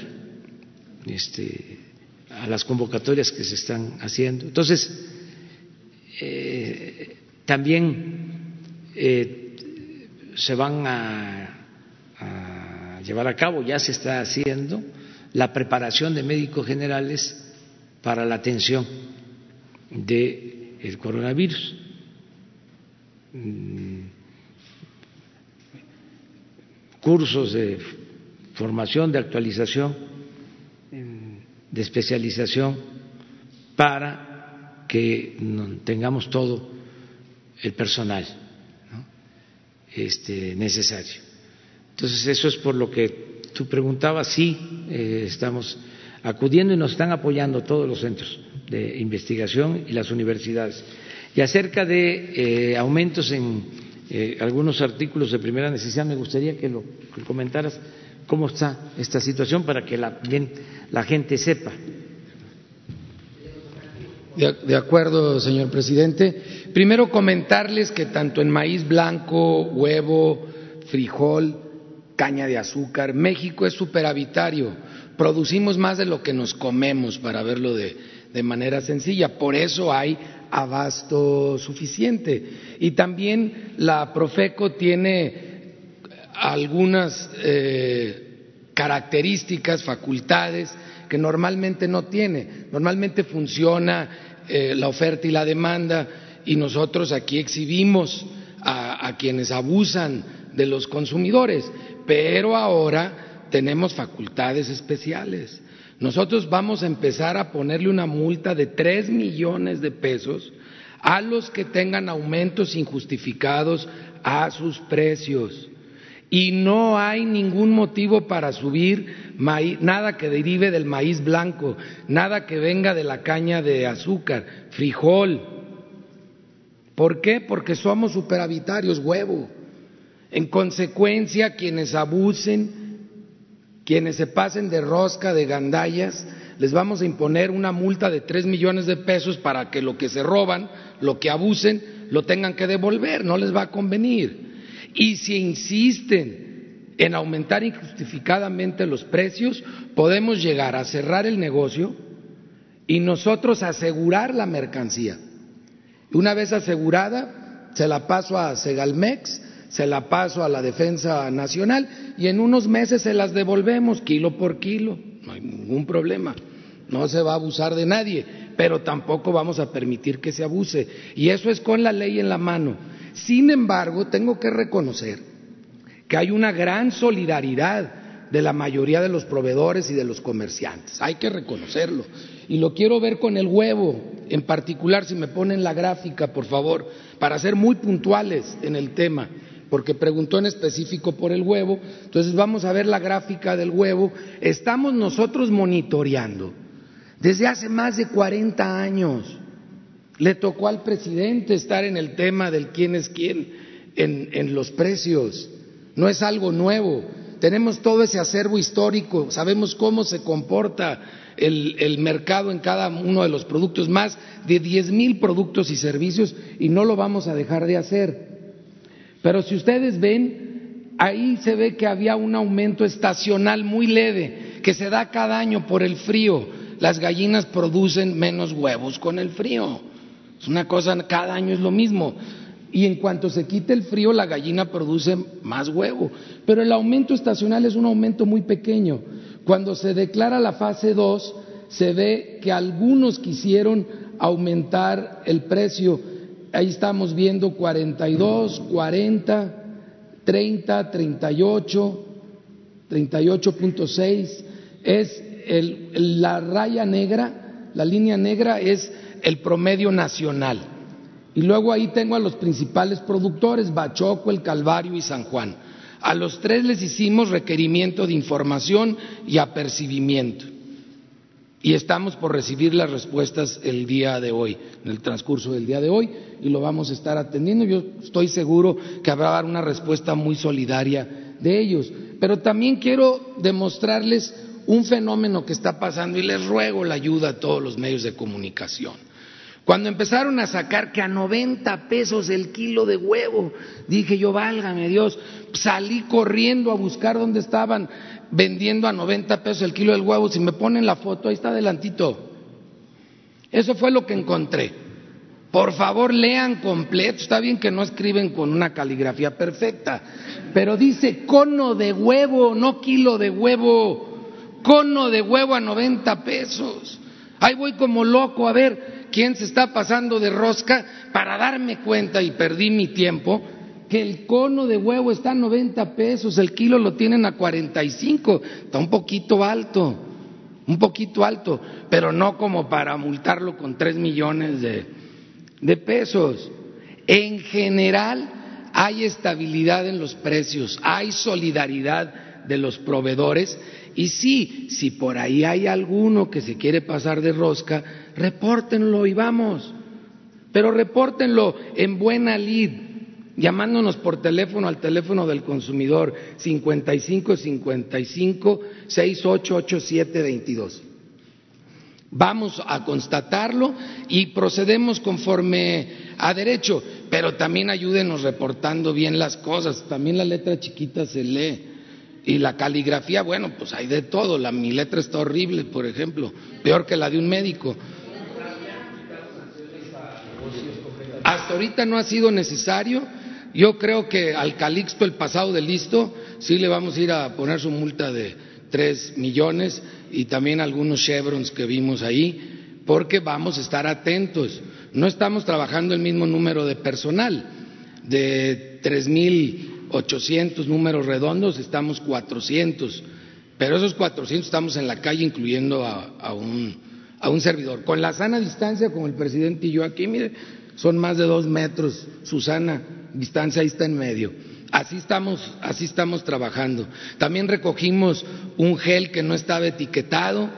este, a las convocatorias que se están haciendo. Entonces, eh, también eh, se van a, llevar a cabo, ya se está haciendo, la preparación de médicos generales para la atención del el coronavirus. Mm, cursos de formación, de actualización, de especialización, para que tengamos todo el personal este, necesario. Entonces, eso es por lo que tú preguntabas. Sí, eh, estamos acudiendo y nos están apoyando todos los centros de investigación y las universidades. Y acerca de eh, aumentos en eh, algunos artículos de primera necesidad. Me gustaría que lo comentaras cómo está esta situación para que la, la gente sepa. De, acuerdo, señor presidente. Primero comentarles que tanto en maíz blanco, huevo, frijol, caña de azúcar, México es superavitario. Producimos más de lo que nos comemos, para verlo de, manera sencilla. Por eso hay abasto suficiente. Y también la Profeco tiene algunas eh, características, facultades que normalmente no tiene. Normalmente funciona eh, la oferta y la demanda y nosotros aquí exhibimos a, quienes abusan de los consumidores, pero ahora tenemos facultades especiales nosotros vamos a empezar a ponerle una multa de tres millones de pesos a los que tengan aumentos injustificados a sus precios. Y no hay ningún motivo para subir nada que derive del maíz blanco, nada que venga de la caña de azúcar, frijol. ¿Por qué? Porque somos superavitarios, huevo. En consecuencia, quienes abusen quienes se pasen de rosca, de gandallas, les vamos a imponer una multa de tres millones de pesos para que lo que se roban, lo que abusen, lo tengan que devolver, no les va a convenir. Y si insisten en aumentar injustificadamente los precios, podemos llegar a cerrar el negocio y nosotros asegurar la mercancía. Una vez asegurada, se la paso a Segalmex se la paso a la Defensa Nacional y en unos meses se las devolvemos kilo por kilo. No hay ningún problema. No se va a abusar de nadie, pero tampoco vamos a permitir que se abuse. Y eso es con la ley en la mano. Sin embargo, tengo que reconocer que hay una gran solidaridad de la mayoría de los proveedores y de los comerciantes. Hay que reconocerlo. Y lo quiero ver con el huevo, en particular, si me ponen la gráfica, por favor, para ser muy puntuales en el tema porque preguntó en específico por el huevo. Entonces vamos a ver la gráfica del huevo. Estamos nosotros monitoreando desde hace más de 40 años. Le tocó al presidente estar en el tema del quién es quién en, los precios. No es algo nuevo. Tenemos todo ese acervo histórico, sabemos cómo se comporta el, mercado en cada uno de los productos, más de diez mil productos y servicios, y no lo vamos a dejar de hacer. Pero si ustedes ven, ahí se ve que había un aumento estacional muy leve, que se da cada año por el frío. Las gallinas producen menos huevos con el frío. Es una cosa, cada año es lo mismo. Y en cuanto se quite el frío, la gallina produce más huevo. Pero el aumento estacional es un aumento muy pequeño. Cuando se declara la fase 2, se ve que algunos quisieron aumentar el precio ahí estamos viendo 42, 40, 30, 38, 38.6, es el, la raya negra, la línea negra es el promedio nacional. Y luego ahí tengo a los principales productores, Bachoco, El Calvario y San Juan. A los tres les hicimos requerimiento de información y apercibimiento. y estamos por recibir las respuestas el día de hoy, en el transcurso del día de hoy, y lo vamos a estar atendiendo. Yo estoy seguro que habrá una respuesta muy solidaria de ellos. Pero también quiero demostrarles un fenómeno que está pasando y les ruego la ayuda a todos los medios de comunicación. Cuando empezaron a sacar que a 90 pesos el kilo de huevo, dije yo, válgame Dios, salí corriendo a buscar dónde estaban vendiendo a 90 pesos el kilo del huevo. Si me ponen la foto, ahí está adelantito. Eso fue lo que encontré. Por favor, lean completo. Está bien que no escriben con una caligrafía perfecta, pero dice cono de huevo, no kilo de huevo. Cono de huevo a 90 pesos. Ahí voy como loco a ver quién se está pasando de rosca para darme cuenta y perdí mi tiempo que el cono de huevo está a 90 pesos, el kilo lo tienen a 45, está un poquito alto, un poquito alto, pero no como para multarlo con 3 millones de, de pesos. En general hay estabilidad en los precios, hay solidaridad de los proveedores y sí, si por ahí hay alguno que se quiere pasar de rosca, repórtenlo y vamos, pero repórtenlo en buena lid llamándonos por teléfono al teléfono del consumidor 55 55 6887 22. Vamos a constatarlo y procedemos conforme a derecho, pero también ayúdenos reportando bien las cosas. También la letra chiquita se lee y la caligrafía, bueno, pues hay de todo. La, mi letra está horrible, por ejemplo, peor que la de un médico. Hasta ahorita no ha sido necesario yo creo que al Calixto, el pasado de listo, sí le vamos a ir a poner su multa de tres millones y también algunos chevrons que vimos ahí, porque vamos a estar atentos. No estamos trabajando el mismo número de personal. De tres mil ochocientos números redondos, estamos cuatrocientos. Pero esos cuatrocientos estamos en la calle, incluyendo a, un, a un servidor. Con la sana distancia, como el presidente y yo aquí, mire, son más de dos metros, Susana, distancia ahí está en medio. Así estamos, así estamos trabajando. También recogimos un gel que no estaba etiquetado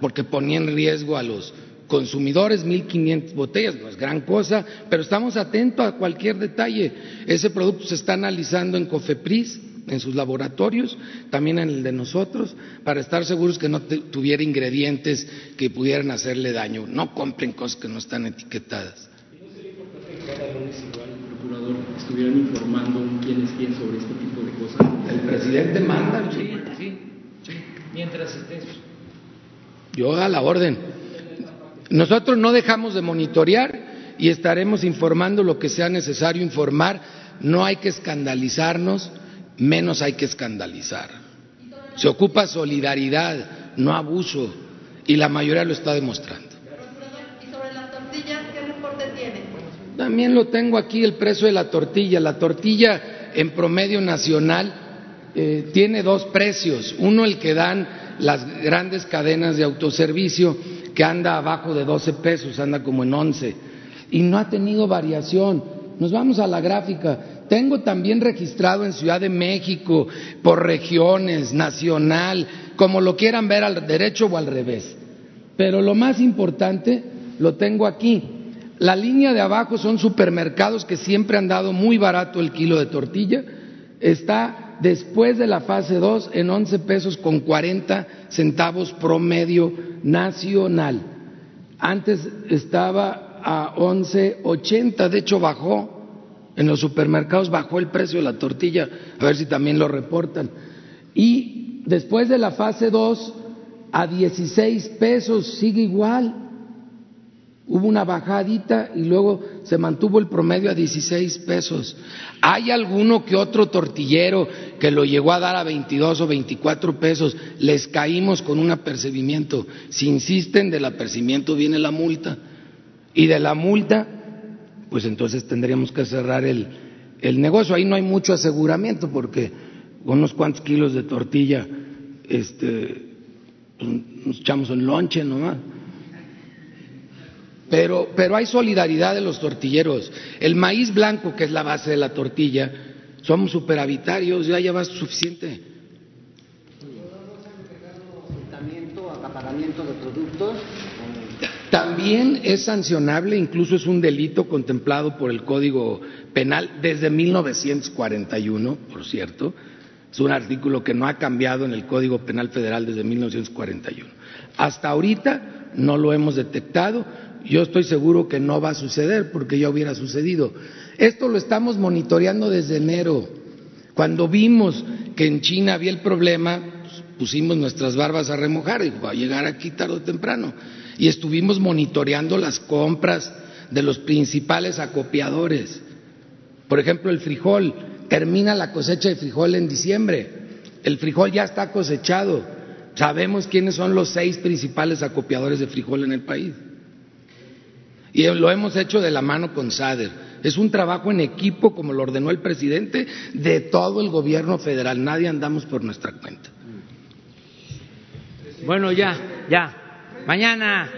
porque ponía en riesgo a los consumidores, 1.500 botellas, no es gran cosa, pero estamos atentos a cualquier detalle. Ese producto se está analizando en Cofepris, en sus laboratorios, también en el de nosotros, para estar seguros que no tuviera ingredientes que pudieran hacerle daño. No compren cosas que no están etiquetadas estuvieran informando quién es quién sobre este tipo de cosas. El presidente manda, sí, sí, mientras estés. Yo a la orden. Nosotros no dejamos de monitorear y estaremos informando lo que sea necesario informar. No hay que escandalizarnos, menos hay que escandalizar. Se ocupa solidaridad, no abuso, y la mayoría lo está demostrando. También lo tengo aquí el precio de la tortilla. La tortilla en promedio nacional eh, tiene dos precios. Uno el que dan las grandes cadenas de autoservicio que anda abajo de 12 pesos, anda como en 11 y no ha tenido variación. Nos vamos a la gráfica. Tengo también registrado en Ciudad de México, por regiones, nacional, como lo quieran ver al derecho o al revés. Pero lo más importante lo tengo aquí. La línea de abajo son supermercados que siempre han dado muy barato el kilo de tortilla. Está después de la fase 2 en 11 pesos con 40 centavos promedio nacional. Antes estaba a 11.80, de hecho bajó. En los supermercados bajó el precio de la tortilla, a ver si también lo reportan. Y después de la fase 2 a 16 pesos sigue igual hubo una bajadita y luego se mantuvo el promedio a 16 pesos. Hay alguno que otro tortillero que lo llegó a dar a 22 o 24 pesos, les caímos con un apercibimiento. Si insisten, del apercibimiento viene la multa. Y de la multa, pues entonces tendríamos que cerrar el, negocio. Ahí no hay mucho aseguramiento porque unos cuantos kilos de tortilla, este, pues, nos echamos un lonche nomás. Pero, pero hay solidaridad de los tortilleros. El maíz blanco, que es la base de la tortilla, somos superavitarios, ya llevas suficiente. de productos. También es sancionable, incluso es un delito contemplado por el Código Penal desde 1941, por cierto. Es un artículo que no ha cambiado en el Código Penal Federal desde 1941. Hasta ahorita no lo hemos detectado. Yo estoy seguro que no va a suceder porque ya hubiera sucedido. Esto lo estamos monitoreando desde enero. Cuando vimos que en China había el problema, pues, pusimos nuestras barbas a remojar y va a llegar aquí tarde o temprano. Y estuvimos monitoreando las compras de los principales acopiadores. Por ejemplo, el frijol. Termina la cosecha de frijol en diciembre. El frijol ya está cosechado. Sabemos quiénes son los seis principales acopiadores de frijol en el país. Y lo hemos hecho de la mano con SADER. Es un trabajo en equipo, como lo ordenó el presidente, de todo el gobierno federal. Nadie andamos por nuestra cuenta. Bueno, ya, ya. Mañana,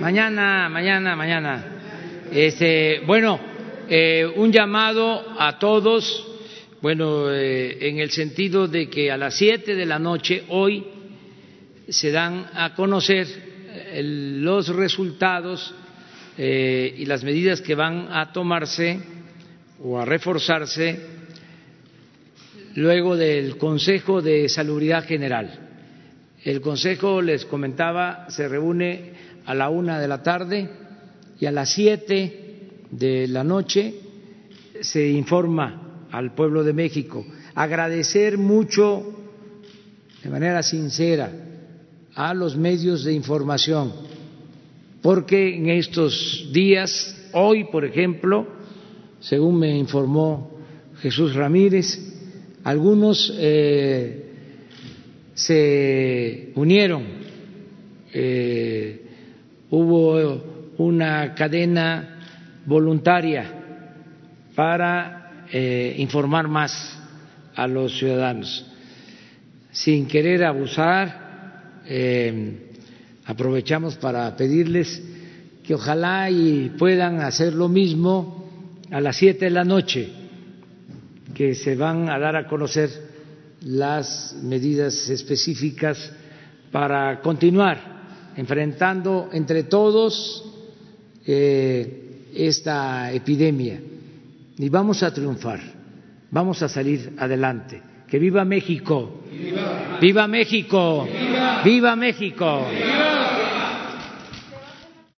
mañana, mañana, mañana. Este, bueno, eh, un llamado a todos, bueno, eh, en el sentido de que a las siete de la noche hoy se dan a conocer eh, los resultados eh, y las medidas que van a tomarse o a reforzarse luego del Consejo de Salubridad General. El Consejo, les comentaba, se reúne a la una de la tarde y a las siete de la noche se informa al pueblo de México. Agradecer mucho, de manera sincera, a los medios de información porque en estos días, hoy por ejemplo, según me informó Jesús Ramírez, algunos eh, se unieron, eh, hubo una cadena voluntaria para eh, informar más a los ciudadanos, sin querer abusar aprovechamos para pedirles que ojalá y puedan hacer lo mismo a las siete de la noche, que se van a dar a conocer las medidas específicas para continuar enfrentando entre todos eh, esta epidemia y vamos a triunfar, vamos a salir adelante. Que viva México. Viva, México. Viva, México.